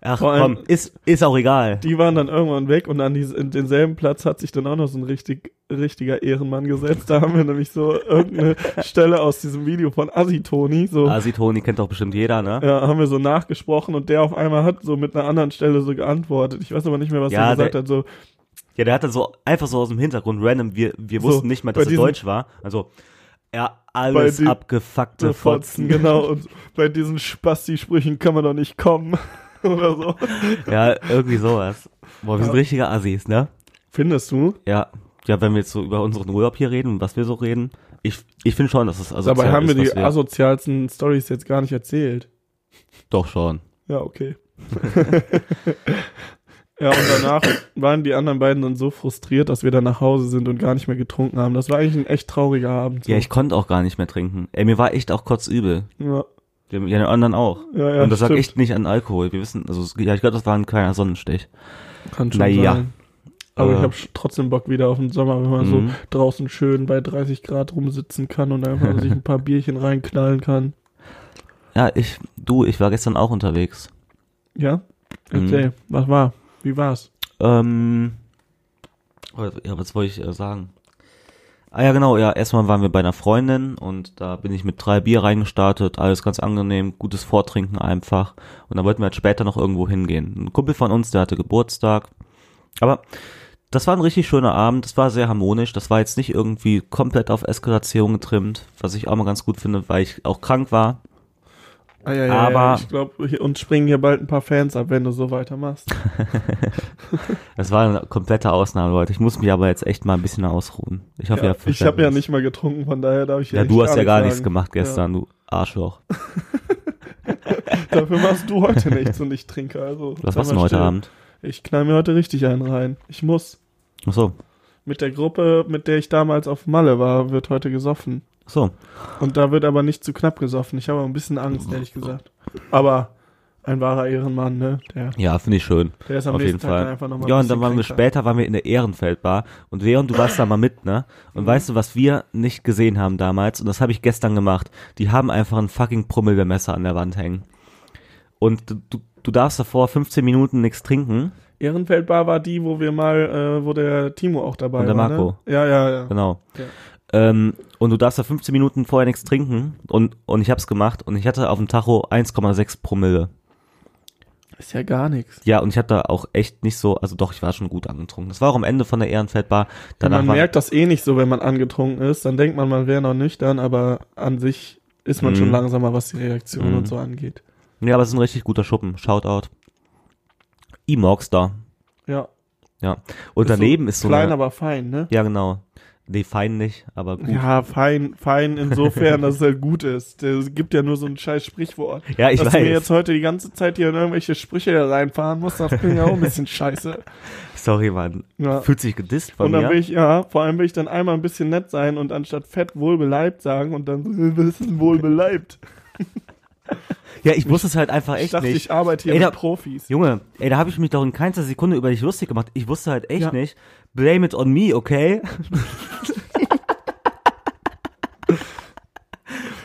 A: ach
B: allem-
A: komm, ist, ist auch egal.
B: die waren dann irgendwann weg und an in denselben Platz hat sich dann auch noch so ein richtig, richtiger Ehrenmann gesetzt. Da haben wir nämlich so irgendeine Stelle aus diesem Video von Asitoni, so,
A: Asi Toni kennt doch bestimmt jeder, ne?
B: ja, haben wir so nachgesprochen und der auf einmal hat so mit einer anderen Stelle so geantwortet. Ich weiß aber nicht mehr, was
A: Ja,
B: er gesagt hat, so,
A: Ja, der hat dann so einfach so aus dem Hintergrund random, wir, wir
B: So,
A: wussten nicht mal, dass er Deutsch war. Also, ja, alles
B: die-
A: abgefuckte
B: Fotzen,
A: Fotzen.
B: genau, und bei diesen Spasti-Sprüchen kann man doch nicht kommen. Oder so.
A: Ja, irgendwie sowas. Boah, wir sind
B: Ja.
A: richtige Assis, ne?
B: Findest du?
A: Ja, ja, wenn wir jetzt so über unseren Urlaub hier reden und was wir so reden, ich, ich finde schon, dass es asozial
B: Dabei haben wir
A: ist,
B: die
A: was
B: asozialsten Stories jetzt gar nicht erzählt.
A: Doch schon.
B: Ja, okay. ja, und danach waren die anderen beiden dann so frustriert, dass wir dann nach Hause sind und gar nicht mehr getrunken haben. Das war eigentlich ein echt trauriger Abend. so.
A: Ja, ich konnte auch gar nicht mehr trinken. Ey, mir war echt auch kotzübel.
B: Ja,
A: Ja, die anderen auch.
B: ja, ja,
A: und das lag
B: stimmt.
A: echt nicht an Alkohol. Wir wissen, also, ja, ich glaube, das war ein kleiner Sonnenstich.
B: Kann schon
A: Naja.
B: sein. Aber
A: Äh.
B: ich habe trotzdem Bock wieder auf den Sommer, wenn man so
A: Mhm.
B: draußen schön bei 30 Grad rumsitzen kann und einfach sich ein paar Bierchen reinknallen kann.
A: Ja, ich, du, ich war gestern auch unterwegs.
B: Ja?
A: Mhm.
B: Erzähl, was war? Wie war's?
A: Ähm, oh, ja, was wollte ich äh, sagen? Ah ja, genau, ja, erstmal waren wir bei einer Freundin und da bin ich mit drei Bier reingestartet, alles ganz angenehm, gutes Vortrinken einfach. Und dann wollten wir halt später noch irgendwo hingehen. Ein Kumpel von uns, der hatte Geburtstag. Aber das war ein richtig schöner Abend, das war sehr harmonisch, das war jetzt nicht irgendwie komplett auf Eskalation getrimmt, was ich auch mal ganz gut finde, weil ich auch krank war.
B: Ah, ja, ja,
A: Aber-
B: ja, ich glaube, uns springen hier bald ein paar Fans ab, wenn du so weitermachst.
A: Das war eine komplette Ausnahme, Leute. Ich muss mich aber jetzt echt mal ein bisschen ausruhen. Ich hoffe,
B: Ja,
A: ihr habt
B: ich habe ja nicht mal getrunken, von daher darf ich
A: Ja,
B: echt
A: du hast ja gar
B: sagen.
A: nichts gemacht gestern, du Arschloch.
B: Dafür machst du heute nichts und ich trinke. Also,
A: Was machst du heute. Abend?
B: Ich knall mir heute richtig einen rein. Ich muss.
A: Ach so,
B: Mit der Gruppe, mit der ich damals auf Malle war, wird heute gesoffen.
A: So.
B: Und da wird aber nicht zu knapp gesoffen. Ich habe ein bisschen Angst, ehrlich gesagt. Aber ein wahrer Ehrenmann, ne? Der,
A: Ja, finde ich schön.
B: der ist am
A: Auf
B: nächsten
A: jeden
B: Tag
A: Fall.
B: dann einfach nochmal
A: Ja, und dann waren wir später, waren wir in der Ehrenfeldbar. Und Leon, du warst da mal mit, ne? Und
B: Mhm.
A: weißt du, was wir nicht gesehen haben damals? Und das habe ich gestern gemacht. Die haben einfach ein fucking Promillemesser an der Wand hängen. Und du, du, du darfst davor 15 Minuten nichts trinken.
B: Ehrenfeldbar war die, wo wir mal, äh, wo der Timo auch dabei
A: Und der
B: war.
A: Marco.
B: Ne? Ja, ja, ja.
A: Genau.
B: Ja.
A: Ähm, und du darfst da 15 Minuten vorher nichts trinken. Und, und ich hab's gemacht. Und ich hatte auf dem Tacho 1,6 Promille.
B: Ist ja gar nichts.
A: Ja, und ich hatte da auch echt nicht so, also doch, ich war schon gut angetrunken. Das war auch am Ende von der Ehrenfeldbar. Danach
B: man
A: war,
B: merkt das eh nicht so, wenn man angetrunken ist. Dann denkt man, man wäre noch nüchtern, aber an sich ist man
A: Mhm.
B: schon langsamer, was die Reaktion
A: Mhm.
B: und so angeht.
A: Ja, aber es ist ein richtig guter Schuppen. Shoutout. E-Mogs da.
B: Ja.
A: Und daneben ist so,
B: klein,
A: eine,
B: aber fein, ne?
A: ja genau. Nee, fein nicht, aber gut.
B: Ja, fein, fein insofern, dass es halt gut ist. Es gibt ja nur so ein scheiß Sprichwort.
A: Ja, ich
B: dass
A: weiß.
B: du mir jetzt heute die ganze Zeit hier in irgendwelche Sprüche reinfahren musst, das finde ich auch ein bisschen scheiße.
A: Sorry, Mann.
B: Ja.
A: Fühlt sich gedisst von
B: Und dann
A: mir.
B: will ich, ja, vor allem will ich dann einmal ein bisschen nett sein und anstatt fett wohlbeleibt sagen und dann, was ist denn wohlbeleibt?
A: Ja, ich wusste es halt einfach
B: Ich
A: echt
B: dachte,
A: nicht.
B: ich arbeite hier
A: Ey,
B: mit
A: da-
B: Profis.
A: Junge, ey, da habe ich mich doch in keinster Sekunde über dich lustig gemacht. Ich wusste halt echt
B: Ja.
A: nicht. Blame it on me, okay?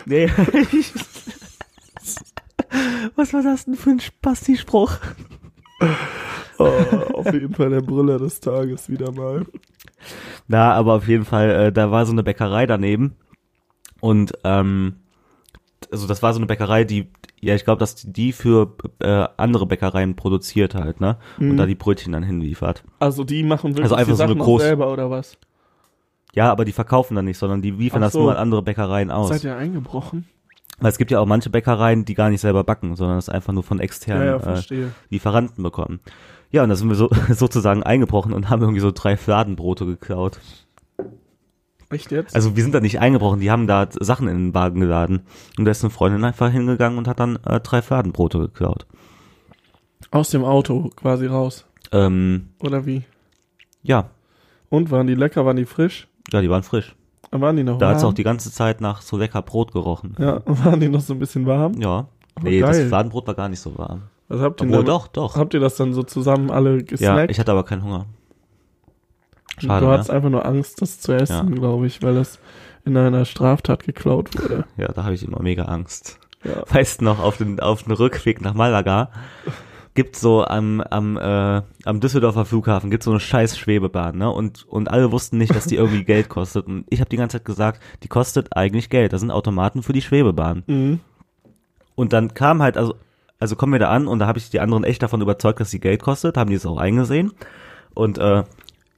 A: nee. Was war das denn für ein Spasti-Spruch?
B: Oh, auf jeden Fall der Brüller des Tages wieder mal.
A: Na, aber auf jeden Fall, äh, da war so eine Bäckerei daneben. Und, ähm, also das war so eine Bäckerei, die, ja, ich glaube, dass die, für äh, andere Bäckereien produziert halt, ne? Und
B: Mhm.
A: da die Brötchen dann hinliefert.
B: Also die machen wirklich
A: Also einfach
B: die
A: so eine
B: Sachen
A: groß-
B: selber oder was?
A: Ja, aber die verkaufen dann nicht, sondern die liefern
B: Ach
A: das
B: so.
A: nur an andere Bäckereien aus.
B: Seid ihr eingebrochen?
A: Weil es gibt ja auch manche Bäckereien, die gar nicht selber backen, sondern das einfach nur von
B: Ja,
A: externen
B: ja,
A: äh,
B: verstehe.
A: Lieferanten bekommen. Ja, und da sind wir so sozusagen eingebrochen und haben irgendwie so drei Fladenbrote geklaut.
B: Echt jetzt?
A: Also wir sind da nicht eingebrochen, die haben da Sachen in den Wagen geladen. Und da ist eine Freundin einfach hingegangen und hat dann äh, drei Fladenbrote geklaut.
B: Aus dem Auto quasi raus.
A: Ähm,
B: Oder wie?
A: ja,
B: Und waren die lecker, waren die frisch?
A: ja, die waren frisch.
B: Waren die noch
A: Da hat es
B: warm?
A: auch die ganze Zeit nach so lecker Brot gerochen.
B: ja, waren die noch so ein bisschen warm?
A: Ja.
B: Oh,
A: nee, das
B: geil.
A: Fladenbrot war gar nicht so warm.
B: Was habt ihr
A: Obwohl,
B: denn
A: doch, doch.
B: Habt ihr das dann so zusammen alle
A: Ja,
B: gesnackt?
A: ich hatte aber keinen Hunger. Schade,
B: du
A: ne?
B: hattest einfach nur Angst, das zu essen, glaube ich, weil es in einer Straftat geklaut wurde.
A: Ja, da habe ich immer mega Angst.
B: Ja.
A: Weißt noch, auf den, auf den Rückweg nach Malaga gibt so am, am, äh, am Düsseldorfer Flughafen gibt so eine scheiß Schwebebahn, ne? Und, und alle wussten nicht, dass die irgendwie Geld kostet. Und ich habe die ganze Zeit gesagt, die kostet eigentlich Geld. Das sind Automaten für die Schwebebahn.
B: Mhm.
A: Und dann kam halt, also, also kommen wir da an und da habe ich die anderen echt davon überzeugt, dass sie Geld kostet, haben die es auch eingesehen. Und äh,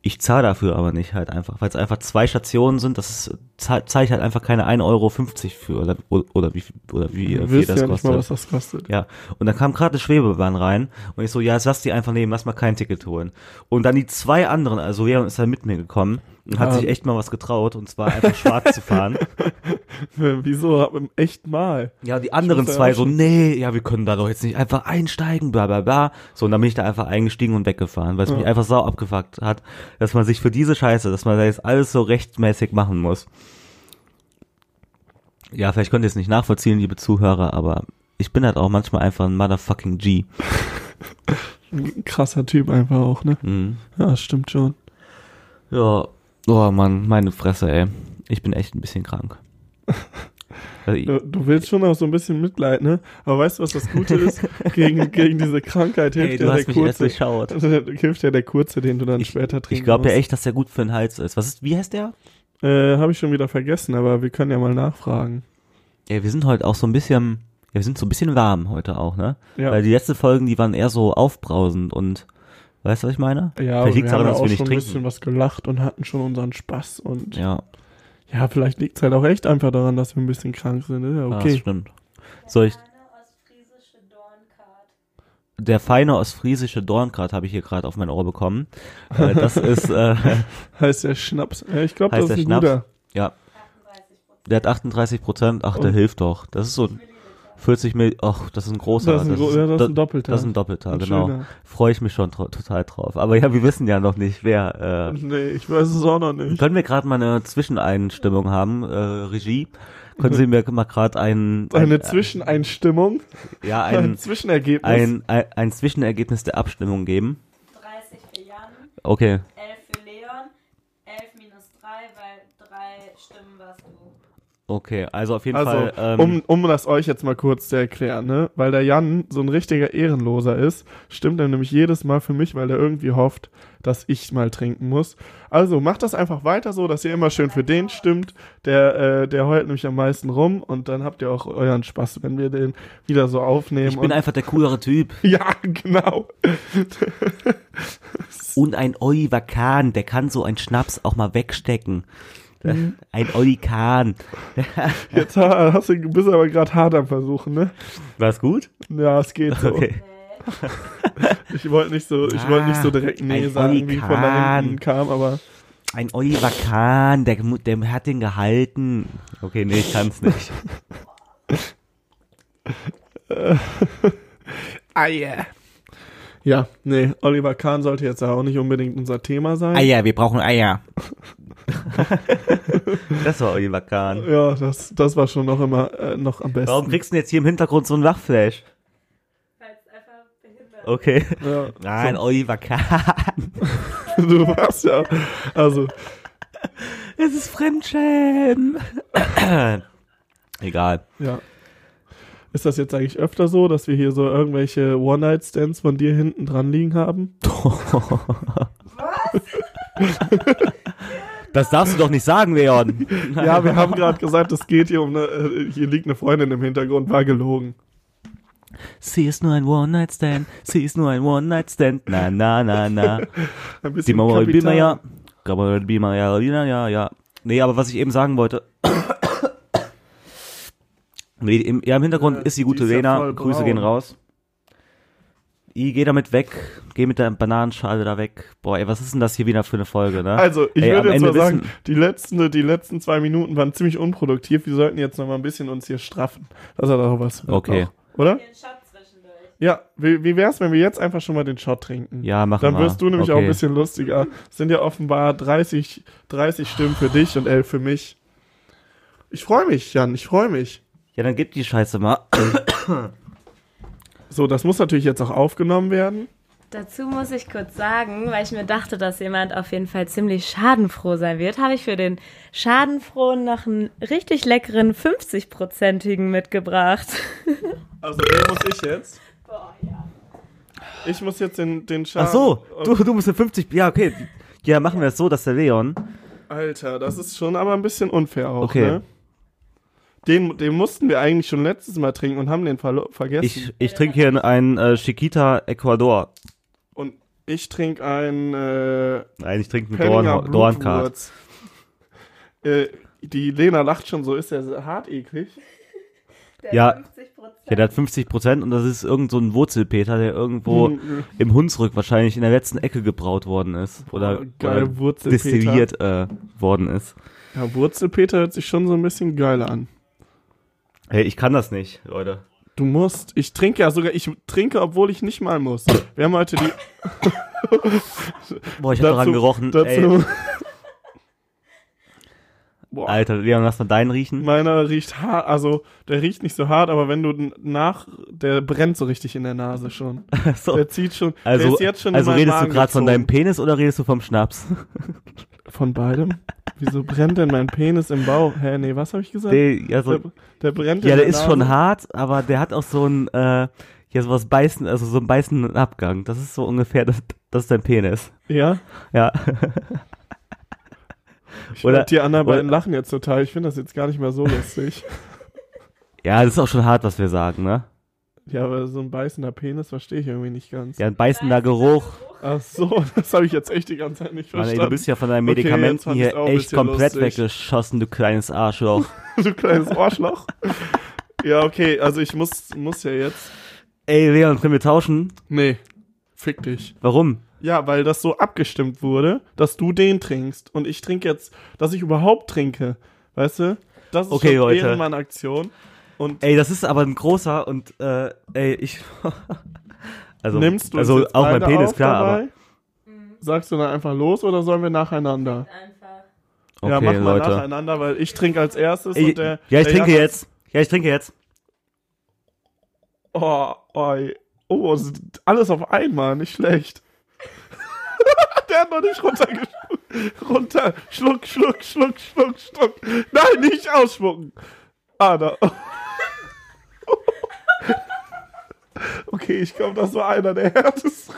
A: ich zahle dafür aber nicht halt einfach, weil es einfach zwei Stationen sind, das ist, zahle zahl ich halt einfach keine 1,50 Euro für oder, oder wie, oder wie
B: Du
A: viel das
B: ja nicht
A: kostet.
B: mal, was das kostet.
A: Ja, und dann kam gerade eine Schwebebahn rein und ich so, ja, jetzt lass die einfach nehmen, lass mal kein Ticket holen. Und dann die zwei anderen, also Leon ist dann mit mir gekommen und hat
B: Ah.
A: sich echt mal was getraut und zwar einfach schwarz zu fahren.
B: Wieso? Im echten Mal.
A: Ja, die anderen
B: ja
A: zwei so, nee, ja, wir können da doch jetzt nicht einfach einsteigen, bla bla bla. So, und dann bin ich da einfach eingestiegen und weggefahren, weil es
B: Ja.
A: mich einfach sau abgefuckt hat, dass man sich für diese Scheiße, dass man da jetzt alles so rechtmäßig machen muss. Ja, vielleicht könnt ihr es nicht nachvollziehen, liebe Zuhörer, aber ich bin halt auch manchmal einfach ein motherfucking G.
B: Ein krasser Typ einfach auch, ne?
A: Mhm.
B: Ja, stimmt schon.
A: Ja, oh Mann, meine Fresse, ey. Ich bin echt ein bisschen krank. Also
B: Du, du willst schon auch so ein bisschen Mitleid, ne? Aber weißt du, was das Gute ist? gegen, gegen diese Krankheit hilft
A: Ey,
B: ja
A: du hast
B: der
A: mich
B: kurze. hilft ja der kurze, den du dann
A: Ich,
B: später trinken
A: ich glaube ja echt, dass der gut für den Hals ist. Was ist, wie heißt der?
B: Äh, Habe ich schon wieder vergessen, aber wir können ja mal nachfragen.
A: Ja, wir sind heute auch so ein bisschen, ja, wir sind so ein bisschen warm heute auch, ne?
B: Ja,
A: Weil die letzten Folgen, die waren eher so aufbrausend und, weißt du, was ich meine?
B: ja
A: vielleicht
B: wir haben
A: daran,
B: ja auch schon ein
A: trinken.
B: bisschen was gelacht und hatten schon unseren Spaß. Und ja,
A: Ja,
B: vielleicht liegt es halt auch echt einfach daran, dass wir ein bisschen krank sind. Ist ja
A: das
B: okay.
A: stimmt. Soll ich, der feine ostfriesische Dornkart habe ich hier gerade auf mein Ohr bekommen. Äh, das ist, äh,
B: Heißt der Schnaps. Ja, ich glaube, das ist
A: der
B: ein
A: Schnaps?
B: guter.
A: ja, der hat 38 Prozent. Ach, der
B: Oh.
A: hilft doch. Das ist so 40 Mill, ach, das ist ein großer.
B: Das ist ein, gro- ja, das ist ein Doppelter.
A: das ist ein Doppelter,
B: Ein
A: genau. Freue ich mich schon total drauf. Aber ja, wir wissen ja noch nicht, wer, äh,
B: Nee, ich weiß es auch noch nicht.
A: Können wir gerade mal eine Zwischeneinstimmung haben, äh, Regie? Können Sie mir mal gerade ein, ein
B: Eine Zwischeneinstimmung,
A: ja
B: ein,
A: ein,
B: Zwischenergebnis.
A: ein, ein ein Zwischenergebnis der Abstimmung geben?
E: 30 für Jan,
A: Okay,
E: 11 für Leon, 11 minus 3, weil 3 Stimmen warst du.
A: Okay, also auf jeden
B: also,
A: Fall. Ähm,
B: um, um das euch jetzt mal kurz zu erklären, ne? Weil der Jan so ein richtiger Ehrenloser ist, stimmt er nämlich jedes Mal für mich, weil er irgendwie hofft, dass ich mal trinken muss. Also macht das einfach weiter so, dass ihr immer schön für den stimmt. Der, äh, der heult nämlich am meisten rum und dann habt ihr auch euren Spaß, wenn wir den wieder so aufnehmen.
A: ich bin
B: und,
A: einfach der coolere Typ.
B: ja, genau.
A: Und ein Oliver Kahn, der kann so einen Schnaps auch mal wegstecken.
B: Mhm.
A: Ein Olli Kahn.
B: Jetzt ha- hast du, bist aber gerade hart am Versuchen, ne?
A: War's gut?
B: Ja, es geht so.
A: Okay.
B: Ich wollte nicht so, ich wollte nicht so direkt nee sagen,
A: Olli
B: wie von da
A: Kahn.
B: hinten kam, aber
A: Ein Oliver Kahn, der, der hat den gehalten. Okay, nee, ich kann's nicht.
B: Ah, yeah. Ja, nee, Oliver Kahn sollte jetzt auch nicht unbedingt unser Thema sein.
A: Eier, wir brauchen Eier. das war Oliver Kahn.
B: Ja, das, das war schon noch immer äh, noch am besten.
A: Warum kriegst du denn jetzt hier im Hintergrund so ein Wachflash?
E: Weil es einfach behindert
A: Okay.
B: ja,
A: Nein, Oliver Kahn.
B: so, du warst ja, also,
A: Es ist Fremdschämen. Egal.
B: ja. Ist das jetzt eigentlich öfter so, dass wir hier so irgendwelche One-Night-Stands von dir hinten dran liegen haben?
A: Das darfst du doch nicht sagen, Leon.
B: Ja, wir haben gerade gesagt, es geht hier um eine, äh, hier liegt eine Freundin im Hintergrund, war gelogen.
A: Sie ist nur ein One-Night-Stand. Sie ist nur ein One-Night-Stand. Na, na, na, na.
B: Ein
A: Die
B: bisschen
A: Mama
B: Kapital.
A: Bilmer, ja. Bilmer, ja, ja, ja, ja. Nee, aber was ich eben sagen wollte. Nee, im, ja, im Hintergrund
B: Ja,
A: ist die gute
B: die ist ja
A: Lena.
B: voll
A: Grüße
B: braun.
A: gehen raus. I, geh damit weg. Geh mit der Bananenschale da weg. Boah, ey, was ist denn das hier wieder für eine Folge, ne?
B: Also, ich
A: Ey,
B: würde jetzt mal
A: Ende
B: sagen,
A: wissen-
B: die letzten, die letzten zwei Minuten waren ziemlich unproduktiv. Wir sollten jetzt noch mal ein bisschen uns hier straffen. Das hat auch was.
A: Okay.
B: Noch, oder?
E: Den Shot zwischendurch.
B: Ja, wie, wie wär's, wenn wir jetzt einfach schon mal den Shot trinken?
A: Ja, machen
B: Dann
A: wir.
B: wirst du nämlich
A: okay.
B: auch ein bisschen lustiger. Es sind ja offenbar 30, 30 Stimmen für dich und 11 für mich. Ich freue mich, Jan, ich freue mich.
A: Ja, dann gib die Scheiße mal.
B: So, das muss natürlich jetzt auch aufgenommen werden.
E: Dazu muss ich kurz sagen, weil ich mir dachte, dass jemand auf jeden Fall ziemlich schadenfroh sein wird, habe ich für den Schadenfrohen noch einen richtig leckeren 50-prozentigen mitgebracht.
B: Also, den muss ich jetzt.
E: Boah, ja.
B: Ich muss jetzt den, den Schaden.
A: Ach so, du, du musst eine 50. Ja, okay. Ja, machen wir es so, dass der Leon.
B: Alter, das ist schon aber ein bisschen unfair auch,
A: Okay.
B: ne? Den, den mussten wir eigentlich schon letztes Mal trinken und haben den verlo- vergessen.
A: Ich, ich trinke hier einen äh, Chiquita Ecuador.
B: und ich trinke ein äh,
A: Nein, ich trinke einen
B: Penninger
A: Dorn, Dornkart.
B: Blutwurz. Äh, die Lena lacht schon so, ist der so hart eklig?
E: Der
A: Ja.
E: 50%.
A: Ja, der hat 50 Prozent und das ist irgend so ein Wurzelpeter, der irgendwo
B: Hm,
A: im Hunsrück wahrscheinlich in der letzten Ecke gebraut worden ist. Oder,
B: Oh, geil,
A: oder
B: Wurzelpeter.
A: destilliert äh, worden ist.
B: Ja, Wurzelpeter hört sich schon so ein bisschen geil an.
A: Hey, ich kann das nicht, Leute.
B: Du musst, ich trinke ja sogar, ich trinke, obwohl ich nicht mal muss. Wir haben heute die.
A: Boah, ich hab daran gerochen.
B: Dazu,
A: Alter, Leon, lass mal deinen riechen.
B: meiner riecht hart, also der riecht nicht so hart, aber wenn du nach, der brennt so richtig in der Nase schon.
A: so.
B: Der zieht schon, der
A: Also,
B: ist jetzt schon
A: also redest du
B: Magen
A: gerade von deinem. Penis oder redest du vom Schnaps?
B: Von beidem? Wieso brennt denn mein Penis im Bauch? Hä, nee, was habe ich gesagt?
A: Der, also,
B: der, der brennt
A: ja, der
B: der
A: ist schon
B: Nase.
A: hart, aber der hat auch so ein, äh, ja, sowas beißen, also so einen beißenden Abgang. Das ist so ungefähr, das, das ist dein Penis.
B: Ja?
A: Ja.
B: Ich
A: Oder-
B: die anderen beiden lachen jetzt total. Ich finde das jetzt gar nicht mehr so lustig.
A: Ja, das ist auch schon hart, was wir sagen, ne?
B: Ja, aber so ein beißender Penis verstehe ich irgendwie nicht ganz.
A: Ja, ein beißender Geruch.
B: Ach so, das habe ich jetzt echt die ganze Zeit nicht
A: Mann, ey,
B: verstanden.
A: du bist ja von deinen
B: Okay,
A: Medikamenten
B: ich's
A: hier echt komplett
B: lustig.
A: weggeschossen, du kleines Arschloch.
B: du kleines Arschloch. ja, okay, also ich muss, muss ja jetzt.
A: Ey, Leon, können wir tauschen?
B: Nee, fick dich.
A: Warum?
B: Ja, weil das so abgestimmt wurde, dass du den trinkst und ich trinke jetzt, dass ich überhaupt trinke. Weißt du? Das ist
A: Okay,
B: schon
A: Leute.
B: Ehrenmann-Aktion. Und
A: Ey, das ist aber ein großer und, äh, ey, ich. also,
B: nimmst du
A: also auch mein Penis, klar,
B: dabei?
A: aber.
B: Sagst du dann einfach los oder sollen wir nacheinander?
E: Einfach.
A: Okay,
B: ja, mach mal
A: Leute.
B: nacheinander, weil ich trinke als erstes
A: Ey,
B: und der.
A: ja, ich
B: der
A: trinke
B: Jan-
A: jetzt. Ja, ich trinke jetzt.
B: Oh, oh, oh, alles auf einmal, nicht schlecht. Der hat noch nicht runtergeschluckt. Runter. Schluck, schluck, schluck, schluck, schluck. Nein, nicht ausspucken. Ah, da. Okay, ich glaube, das war einer der härtesten.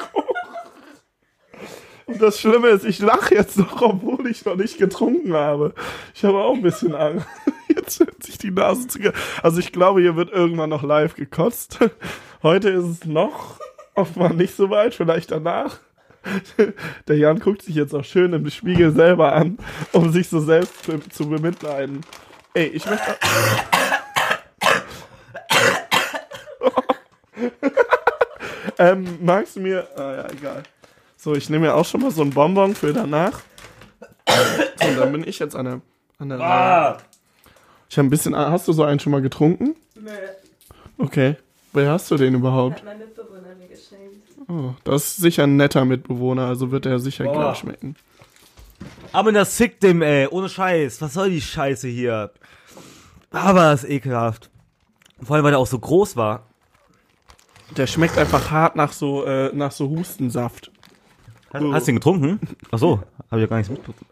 B: Und das Schlimme ist, ich lache jetzt noch, obwohl ich noch nicht getrunken habe. Ich habe auch ein bisschen Angst. Jetzt hört sich die Nase zu. Also ich glaube, hier wird irgendwann noch live gekotzt. Heute ist es noch offenbar nicht so weit, vielleicht danach. Der Jan guckt sich jetzt auch schön im Spiegel selber an, um sich so selbst zu, zu bemitleiden. Ey, ich möchte. Ähm, magst du mir. Ah ja, egal. So, ich nehme mir auch schon mal so ein Bonbon für danach. Und dann bin ich jetzt an der, an der Reihe. Ich habe ein bisschen. Hast du so einen schon mal getrunken?
E: Nee,
B: Okay. Wer hast du den überhaupt?
E: mein Mitbewohner mir geschenkt.
B: Oh, das ist sicher ein netter Mitbewohner, also wird er sicher
A: Boah.
B: gleich schmecken.
A: Aber das sick dem, ey. Ohne Scheiß. Was soll die Scheiße hier? Aber das ist ekelhaft. Vor allem, weil der auch so groß war.
B: Der schmeckt einfach hart nach so, äh, nach so Hustensaft.
A: Hast, hast du den getrunken? Ach so, habe ich ja gar nichts mitbekommen.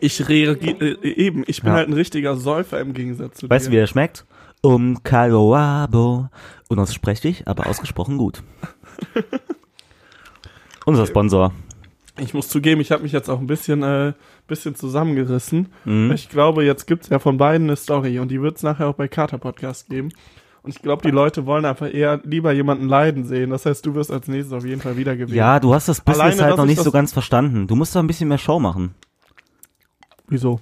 B: Ich reagiere äh, eben, ich bin
A: Ja.
B: halt ein richtiger Säufer im Gegensatz zu
A: Weißt du, wie der schmeckt? Um Kaloabo. Unaussprechlich, aber ausgesprochen gut. Unser Sponsor.
B: Ich muss zugeben, ich habe mich jetzt auch ein bisschen, äh, bisschen zusammengerissen.
A: Mhm.
B: Ich glaube, jetzt gibt's ja von beiden eine Story und die wird's nachher auch bei Kater Podcast geben. Und ich glaube, die Leute wollen einfach eher lieber jemanden leiden sehen. Das heißt, du wirst als nächstes auf jeden Fall wieder gewinnen.
A: Ja, du hast das Business
B: Alleine,
A: halt noch
B: ich
A: nicht so ganz verstanden. Du musst da ein bisschen mehr Show machen.
B: Wieso?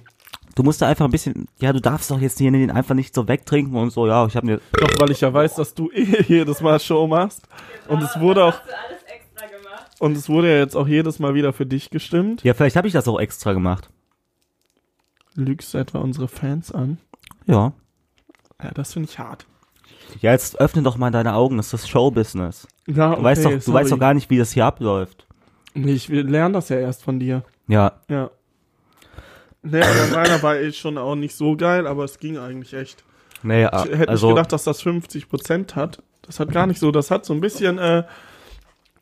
A: Du musst da einfach ein bisschen, ja, du darfst doch jetzt hier den einfach nicht so wegtrinken und so, ja, ich habe mir,
B: Doch, weil ich ja weiß, dass du eh jedes Mal Show machst. Und es wurde auch,
E: Hast du alles extra gemacht?
B: und es wurde ja jetzt auch jedes Mal wieder für dich gestimmt.
A: ja, vielleicht habe ich das auch extra gemacht.
B: Lügst du etwa unsere Fans an?
A: Ja.
B: Ja, das finde ich hart.
A: Ja, jetzt öffne doch mal deine Augen, das ist das Showbusiness.
B: Ja,
A: Du
B: okay,
A: weißt doch, du
B: sorry.
A: weißt doch gar nicht, wie das hier abläuft.
B: Nee, Ich lerne das ja erst von dir.
A: Ja,
B: Ja. Nee, aber meiner war eh schon auch nicht so geil, aber es ging eigentlich echt.
A: nee,
B: Ich hätte
A: also,
B: nicht gedacht, dass das 50% hat. Das hat gar nicht so, das hat so ein bisschen, äh,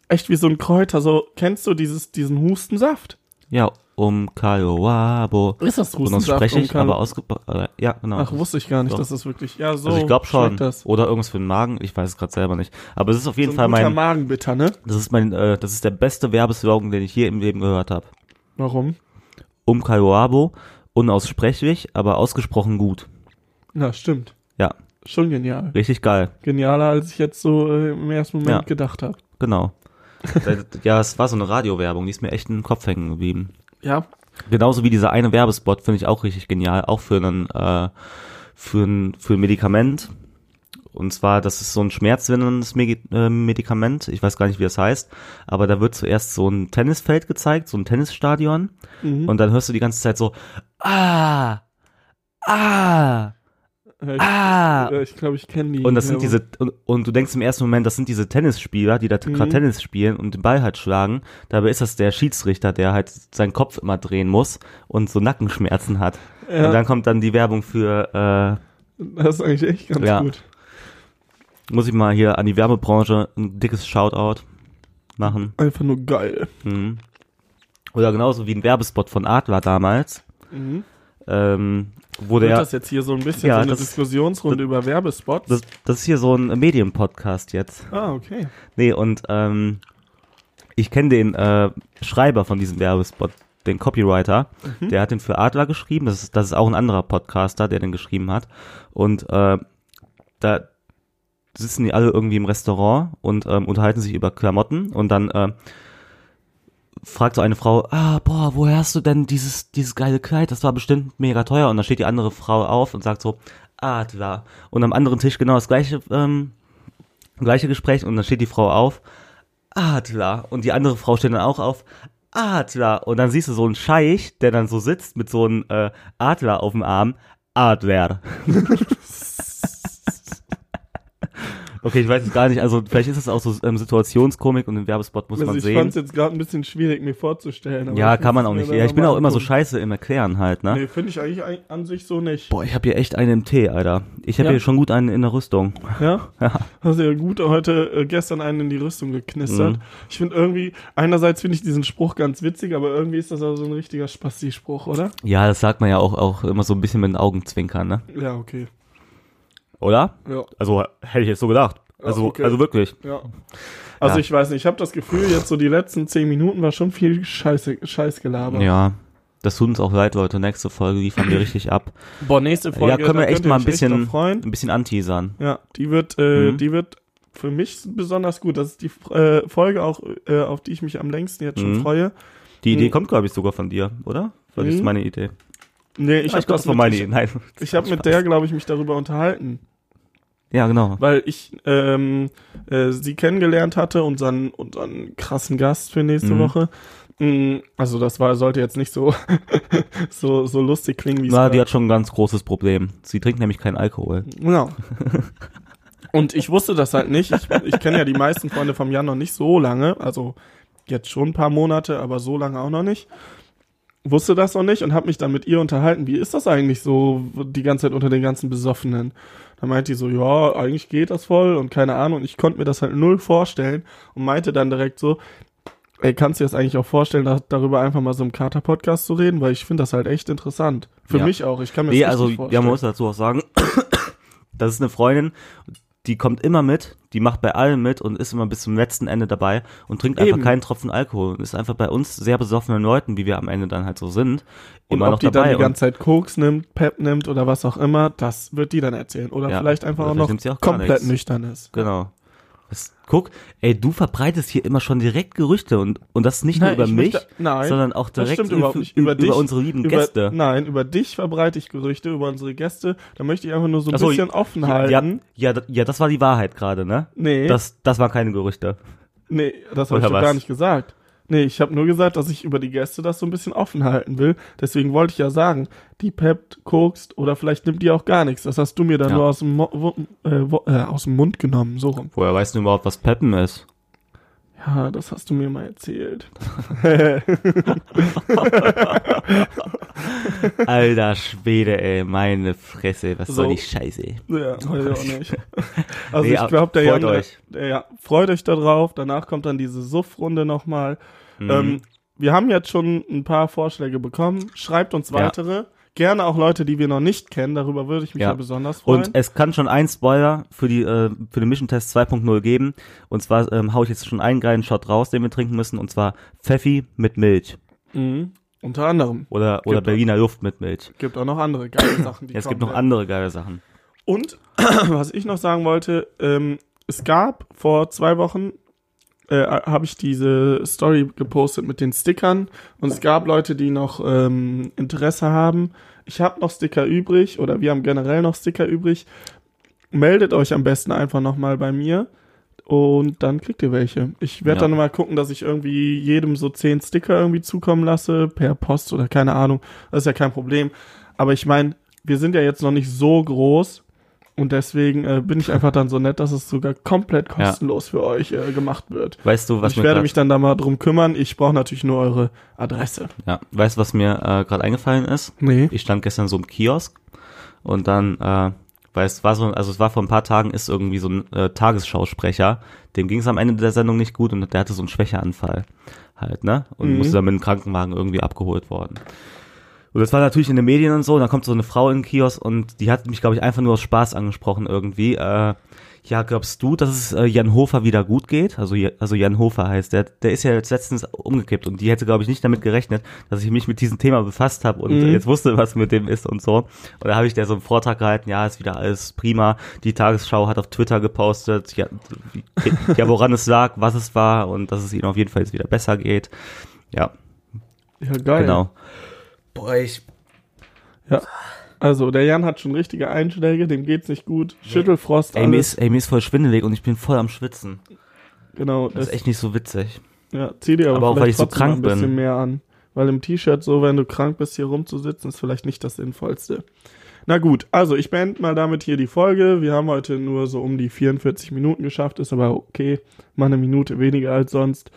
B: echt wie so ein Kräuter. So, kennst du dieses, diesen Hustensaft?
A: ja, um Kaloabo.
B: Ist das
A: Unaussprechlich,
B: Und kann-
A: aber ausge... Äh, ja, genau.
B: Ach, wusste ich gar nicht,
A: Doch.
B: dass das wirklich, ja, so.
A: also ich glaube schon.
B: Das.
A: Oder irgendwas für den Magen, ich weiß es gerade selber nicht. Aber es ist auf jeden
B: so
A: Fall mein,
B: Magenbitter, ne?
A: das ist mein, äh, das ist der beste Werbeslogan, den ich je im Leben gehört habe.
B: Warum?
A: Um Kaloabo, unaussprechlich, aber ausgesprochen gut.
B: Na, stimmt.
A: Ja,
B: Schon genial.
A: richtig geil.
B: Genialer, als ich jetzt so äh, im ersten Moment
A: Ja.
B: gedacht habe.
A: Genau. ja, es war so eine Radiowerbung, die ist mir echt in den Kopf hängen geblieben.
B: Ja,
A: Genauso wie dieser eine Werbespot finde ich auch richtig genial, auch für einen, äh, für ein, für ein Medikament. Und zwar, das ist so ein schmerzlinderndes Megi- äh, Medikament. Ich weiß gar nicht, wie das heißt. Aber da wird zuerst so ein Tennisfeld gezeigt, so ein Tennisstadion.
B: Mhm.
A: Und dann hörst du die ganze Zeit so, ah, ah,
B: ich
A: ah.
B: äh, ich glaube, ich kenne die.
A: Und das sind diese, und, und du denkst im ersten Moment, das sind diese Tennisspieler, die da
B: Mhm.
A: gerade Tennis spielen und den Ball halt schlagen. Dabei ist das der Schiedsrichter, der halt seinen Kopf immer drehen muss und so Nackenschmerzen hat.
B: Ja.
A: Und dann kommt dann die Werbung für,
B: Das ist eigentlich echt ganz
A: Ja.
B: gut.
A: äh, muss ich mal hier an die Werbebranche ein dickes Shoutout machen.
B: Einfach nur geil.
A: Mhm. Oder genauso wie ein Werbespot von Adler damals,
B: Mhm.
A: Ähm, wo
B: Wird
A: der,
B: das jetzt hier so ein bisschen
A: Ja,
B: so eine
A: das-
B: Diskussionsrunde über Werbespots?
A: das, das ist hier so ein Medienpodcast jetzt.
B: ah, okay.
A: Nee, und ähm, ich kenne den äh, Schreiber von diesem Werbespot, den Copywriter. Der hat den für Adler geschrieben. Das ist, das ist auch ein anderer Podcaster, der den geschrieben hat. Und äh, da sitzen die alle irgendwie im Restaurant und ähm, unterhalten sich über Klamotten. Und dann äh, fragt so eine Frau, ah, boah, woher hast du denn dieses, dieses geile Kleid? Das war bestimmt mega teuer. Und dann steht die andere Frau auf und sagt so, Adler. Und am anderen Tisch genau das gleiche, ähm, gleiche Gespräch. Und dann steht die Frau auf, Adler. Und die andere Frau steht dann auch auf, Adler. Und dann siehst du so einen Scheich, der dann so sitzt mit so einem äh, Adler auf dem Arm. Adler. okay, ich weiß es gar nicht. Also vielleicht ist es auch so ähm, Situationskomik und den Werbespot muss
B: Also
A: man
B: ich
A: sehen.
B: fand es jetzt gerade ein bisschen schwierig, mir vorzustellen. aber
A: Ja,
B: ich
A: kann man auch nicht. Ja, ich bin auch immer so scheiße im Erklären halt, ne?
B: Nee, finde ich eigentlich an sich so nicht.
A: Boah, ich habe hier echt einen im Tee, Alter. Ich habe
B: Ja?
A: hier schon gut einen in der Rüstung.
B: Ja? Hast du ja gut heute, äh, gestern einen in die Rüstung geknistert.
A: Mhm.
B: Ich finde irgendwie, einerseits finde ich diesen Spruch ganz witzig, aber irgendwie ist das auch so ein richtiger Spasti-Spruch, oder?
A: Ja, das sagt man ja auch, auch immer so ein bisschen mit den Augenzwinkern, ne?
B: Ja, okay.
A: Oder?
B: Ja,
A: Also hätte ich jetzt so gedacht. Also,
B: okay.
A: also wirklich.
B: ja. Also
A: Ja.
B: ich weiß nicht, ich habe das Gefühl, jetzt so die letzten zehn Minuten war schon viel Scheiße, Scheißgelaber.
A: Ja. Das tut uns auch leid, Leute. Nächste Folge liefern wir richtig ab.
B: Boah, nächste Folge,
A: ja, können wir echt mal ein bisschen, ein bisschen anteasern.
B: Ja, die wird, äh,
A: Mhm.
B: die wird für mich besonders gut. Das ist die äh, Folge auch, äh, auf die ich mich am längsten jetzt schon
A: Mhm.
B: freue.
A: Die Idee
B: Mhm.
A: kommt, glaube ich, sogar von dir, oder? Weil das ist
B: Mhm.
A: meine Idee.
B: Nee, ich
A: Ah,
B: habe das mit,
A: meine
B: ich,
A: Idee. Nein.
B: ich hab mit der, glaube ich, mich darüber unterhalten.
A: Ja, genau.
B: weil ich ähm, äh, sie kennengelernt hatte, unseren, unseren krassen Gast für nächste
A: Mhm.
B: Woche. Mm, Also das war, sollte jetzt nicht so, so, so lustig klingen, wie es
A: Na, die hat schon ein ganz großes Problem. Sie trinkt nämlich keinen Alkohol.
B: Genau. Und ich wusste das halt nicht. Ich, ich kenne ja die meisten Freunde vom Jan noch nicht so lange. Also jetzt schon ein paar Monate, aber so lange auch noch nicht. Wusste das noch nicht und habe mich dann mit ihr unterhalten. Wie ist das eigentlich so die ganze Zeit unter den ganzen Besoffenen? Da meinte die so, ja, eigentlich geht das voll und keine Ahnung. Und ich konnte mir das halt null vorstellen und meinte dann direkt so, ey, kannst du dir das eigentlich auch vorstellen, da, darüber einfach mal so im Kater-Podcast zu reden? Weil ich finde das halt echt interessant. Für
A: Ja.
B: mich auch. Ich kann mir
A: Nee,
B: das
A: also,
B: richtig
A: ja,
B: vorstellen.
A: man muss dazu auch sagen, das ist eine Freundin, die kommt immer mit, die macht bei allem mit und ist immer bis zum letzten Ende dabei und trinkt einfach
B: Eben.
A: keinen Tropfen Alkohol und ist einfach bei uns sehr besoffenen Leuten, wie wir am Ende dann halt so sind,
B: Und
A: immer
B: ob
A: noch
B: die
A: dabei.
B: dann die
A: und-
B: ganze Zeit Koks nimmt, Pep nimmt oder was auch immer, das wird die dann erzählen. Oder
A: Ja,
B: vielleicht einfach
A: oder
B: auch
A: vielleicht
B: noch
A: auch
B: komplett
A: nichts.
B: nüchtern ist.
A: Genau. Das, guck, ey, du verbreitest hier immer schon direkt Gerüchte und, und das nicht nur
B: Nein,
A: über
B: ich
A: mich,
B: möchte- nein,
A: sondern auch direkt über,
B: nicht. Über, dich,
A: unsere lieben
B: über,
A: Gäste.
B: Nein, über dich verbreite ich Gerüchte, über unsere Gäste. Da möchte ich einfach nur so ein
A: so,
B: bisschen offen halten.
A: ja, ja, ja, das war die Wahrheit gerade, ne?
B: Nee,
A: Das, das waren keine Gerüchte.
B: nee, das habe ich doch
A: was?
B: gar nicht gesagt. Nee, ich habe nur gesagt, dass ich über die Gäste das so ein bisschen offen halten will. Deswegen wollte ich ja sagen, die peppt, kokst oder vielleicht nimmt die auch gar nichts. Das hast du mir dann
A: Ja.
B: nur aus dem, Mo äh, äh, aus dem Mund genommen, so rum.
A: Woher weißt du überhaupt, was Peppen ist?
B: Ja, das hast du mir mal erzählt.
A: Alter Schwede, ey, meine Fresse, was
B: So.
A: soll die Scheiße?
B: Ja, weiß ich auch nicht. Also
A: Nee,
B: ich glaube, der
A: freut
B: Jan,
A: euch.
B: Der, ja, freut euch da drauf. Danach kommt dann diese Suff-Runde nochmal.
A: Mhm.
B: Ähm, wir haben jetzt schon ein paar Vorschläge bekommen. Schreibt uns
A: Ja.
B: weitere. Gerne auch Leute, die wir noch nicht kennen. Darüber würde ich mich ja,
A: Ja.
B: besonders freuen.
A: Und es kann schon ein Spoiler für die äh, für den Mission Test 2.0 geben. Und zwar ähm, hau ich jetzt schon einen geilen Shot raus, den wir trinken müssen. Und zwar Pfeffi mit Milch
B: mhm. Unter anderem.
A: oder oder
B: Gibt
A: Berliner Luft mit Milch.
B: Gibt auch noch andere geile Sachen, die
A: Ja, es gibt
B: kommen
A: noch
B: werden.
A: andere geile Sachen.
B: Und was ich noch sagen wollte, ähm, es gab vor zwei Wochen äh, habe ich diese Story gepostet mit den Stickern und es gab Leute, die noch ähm, Interesse haben. Ich habe noch Sticker übrig oder wir haben generell noch Sticker übrig. Meldet euch am besten einfach nochmal bei mir und dann kriegt ihr welche. Ich werde
A: Ja.
B: dann mal gucken, dass ich irgendwie jedem so zehn Sticker irgendwie zukommen lasse per Post oder keine Ahnung. Das ist ja kein Problem. Aber ich meine, wir sind ja jetzt noch nicht so groß und deswegen äh, bin ich einfach dann so nett, dass es sogar komplett
A: Ja.
B: kostenlos für euch äh, gemacht wird.
A: Weißt du, was
B: ich
A: mir
B: werde mich dann da mal drum kümmern. Ich brauche natürlich nur eure Adresse.
A: ja, weißt du, was mir äh, gerade eingefallen ist?
B: Nee.
A: Ich stand gestern so im Kiosk und dann, äh, weil es war so, also es war vor ein paar Tagen, ist irgendwie so ein äh, Tagesschausprecher, dem ging es am Ende der Sendung nicht gut und der hatte so einen Schwächeanfall halt, ne? Und
B: Mhm.
A: musste dann mit dem Krankenwagen irgendwie abgeholt worden. Und das war natürlich in den Medien und so, und dann kommt so eine Frau in den Kiosk und die hat mich, glaube ich, einfach nur aus Spaß angesprochen irgendwie. Äh, ja, glaubst du, dass es äh, Jan Hofer wieder gut geht? Also, also Jan Hofer heißt der. Der ist ja jetzt letztens umgekippt und die hätte, glaube ich, nicht damit gerechnet, dass ich mich mit diesem Thema befasst habe und
B: Mhm.
A: jetzt wusste, was mit dem ist und so. Und da habe ich der so einen Vortrag gehalten, ja, ist wieder alles prima. Die Tagesschau hat auf Twitter gepostet, ja, ja woran es lag, was es war und dass es ihnen auf jeden Fall jetzt wieder besser geht. Ja,
B: Ja, geil.
A: genau. Boah, ich
B: Also, der Jan hat schon richtige Einschläge, dem geht's nicht gut. Schüttelfrost,
A: Ey, mir ist, ey, mir ist voll schwindelig und ich bin voll am Schwitzen.
B: Genau,
A: Das ist echt nicht so witzig.
B: Ja, zieh dir aber,
A: Aber auch,
B: vielleicht
A: weil ich so krank
B: ein bisschen
A: bin.
B: mehr an. Weil im T-Shirt so, wenn du krank bist, hier rumzusitzen, ist vielleicht nicht das Sinnvollste. Na gut, also ich beende mal damit hier die Folge. Wir haben heute nur so um die 44 Minuten geschafft, ist aber okay. Mal eine Minute weniger als sonst.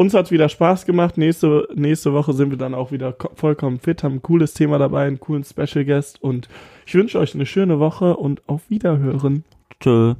B: Uns hat wieder Spaß gemacht. Nächste, nächste Woche sind wir dann auch wieder ko- vollkommen fit, haben ein cooles Thema dabei, einen coolen Special Guest und ich wünsche euch eine schöne Woche und auf Wiederhören.
A: Tschö.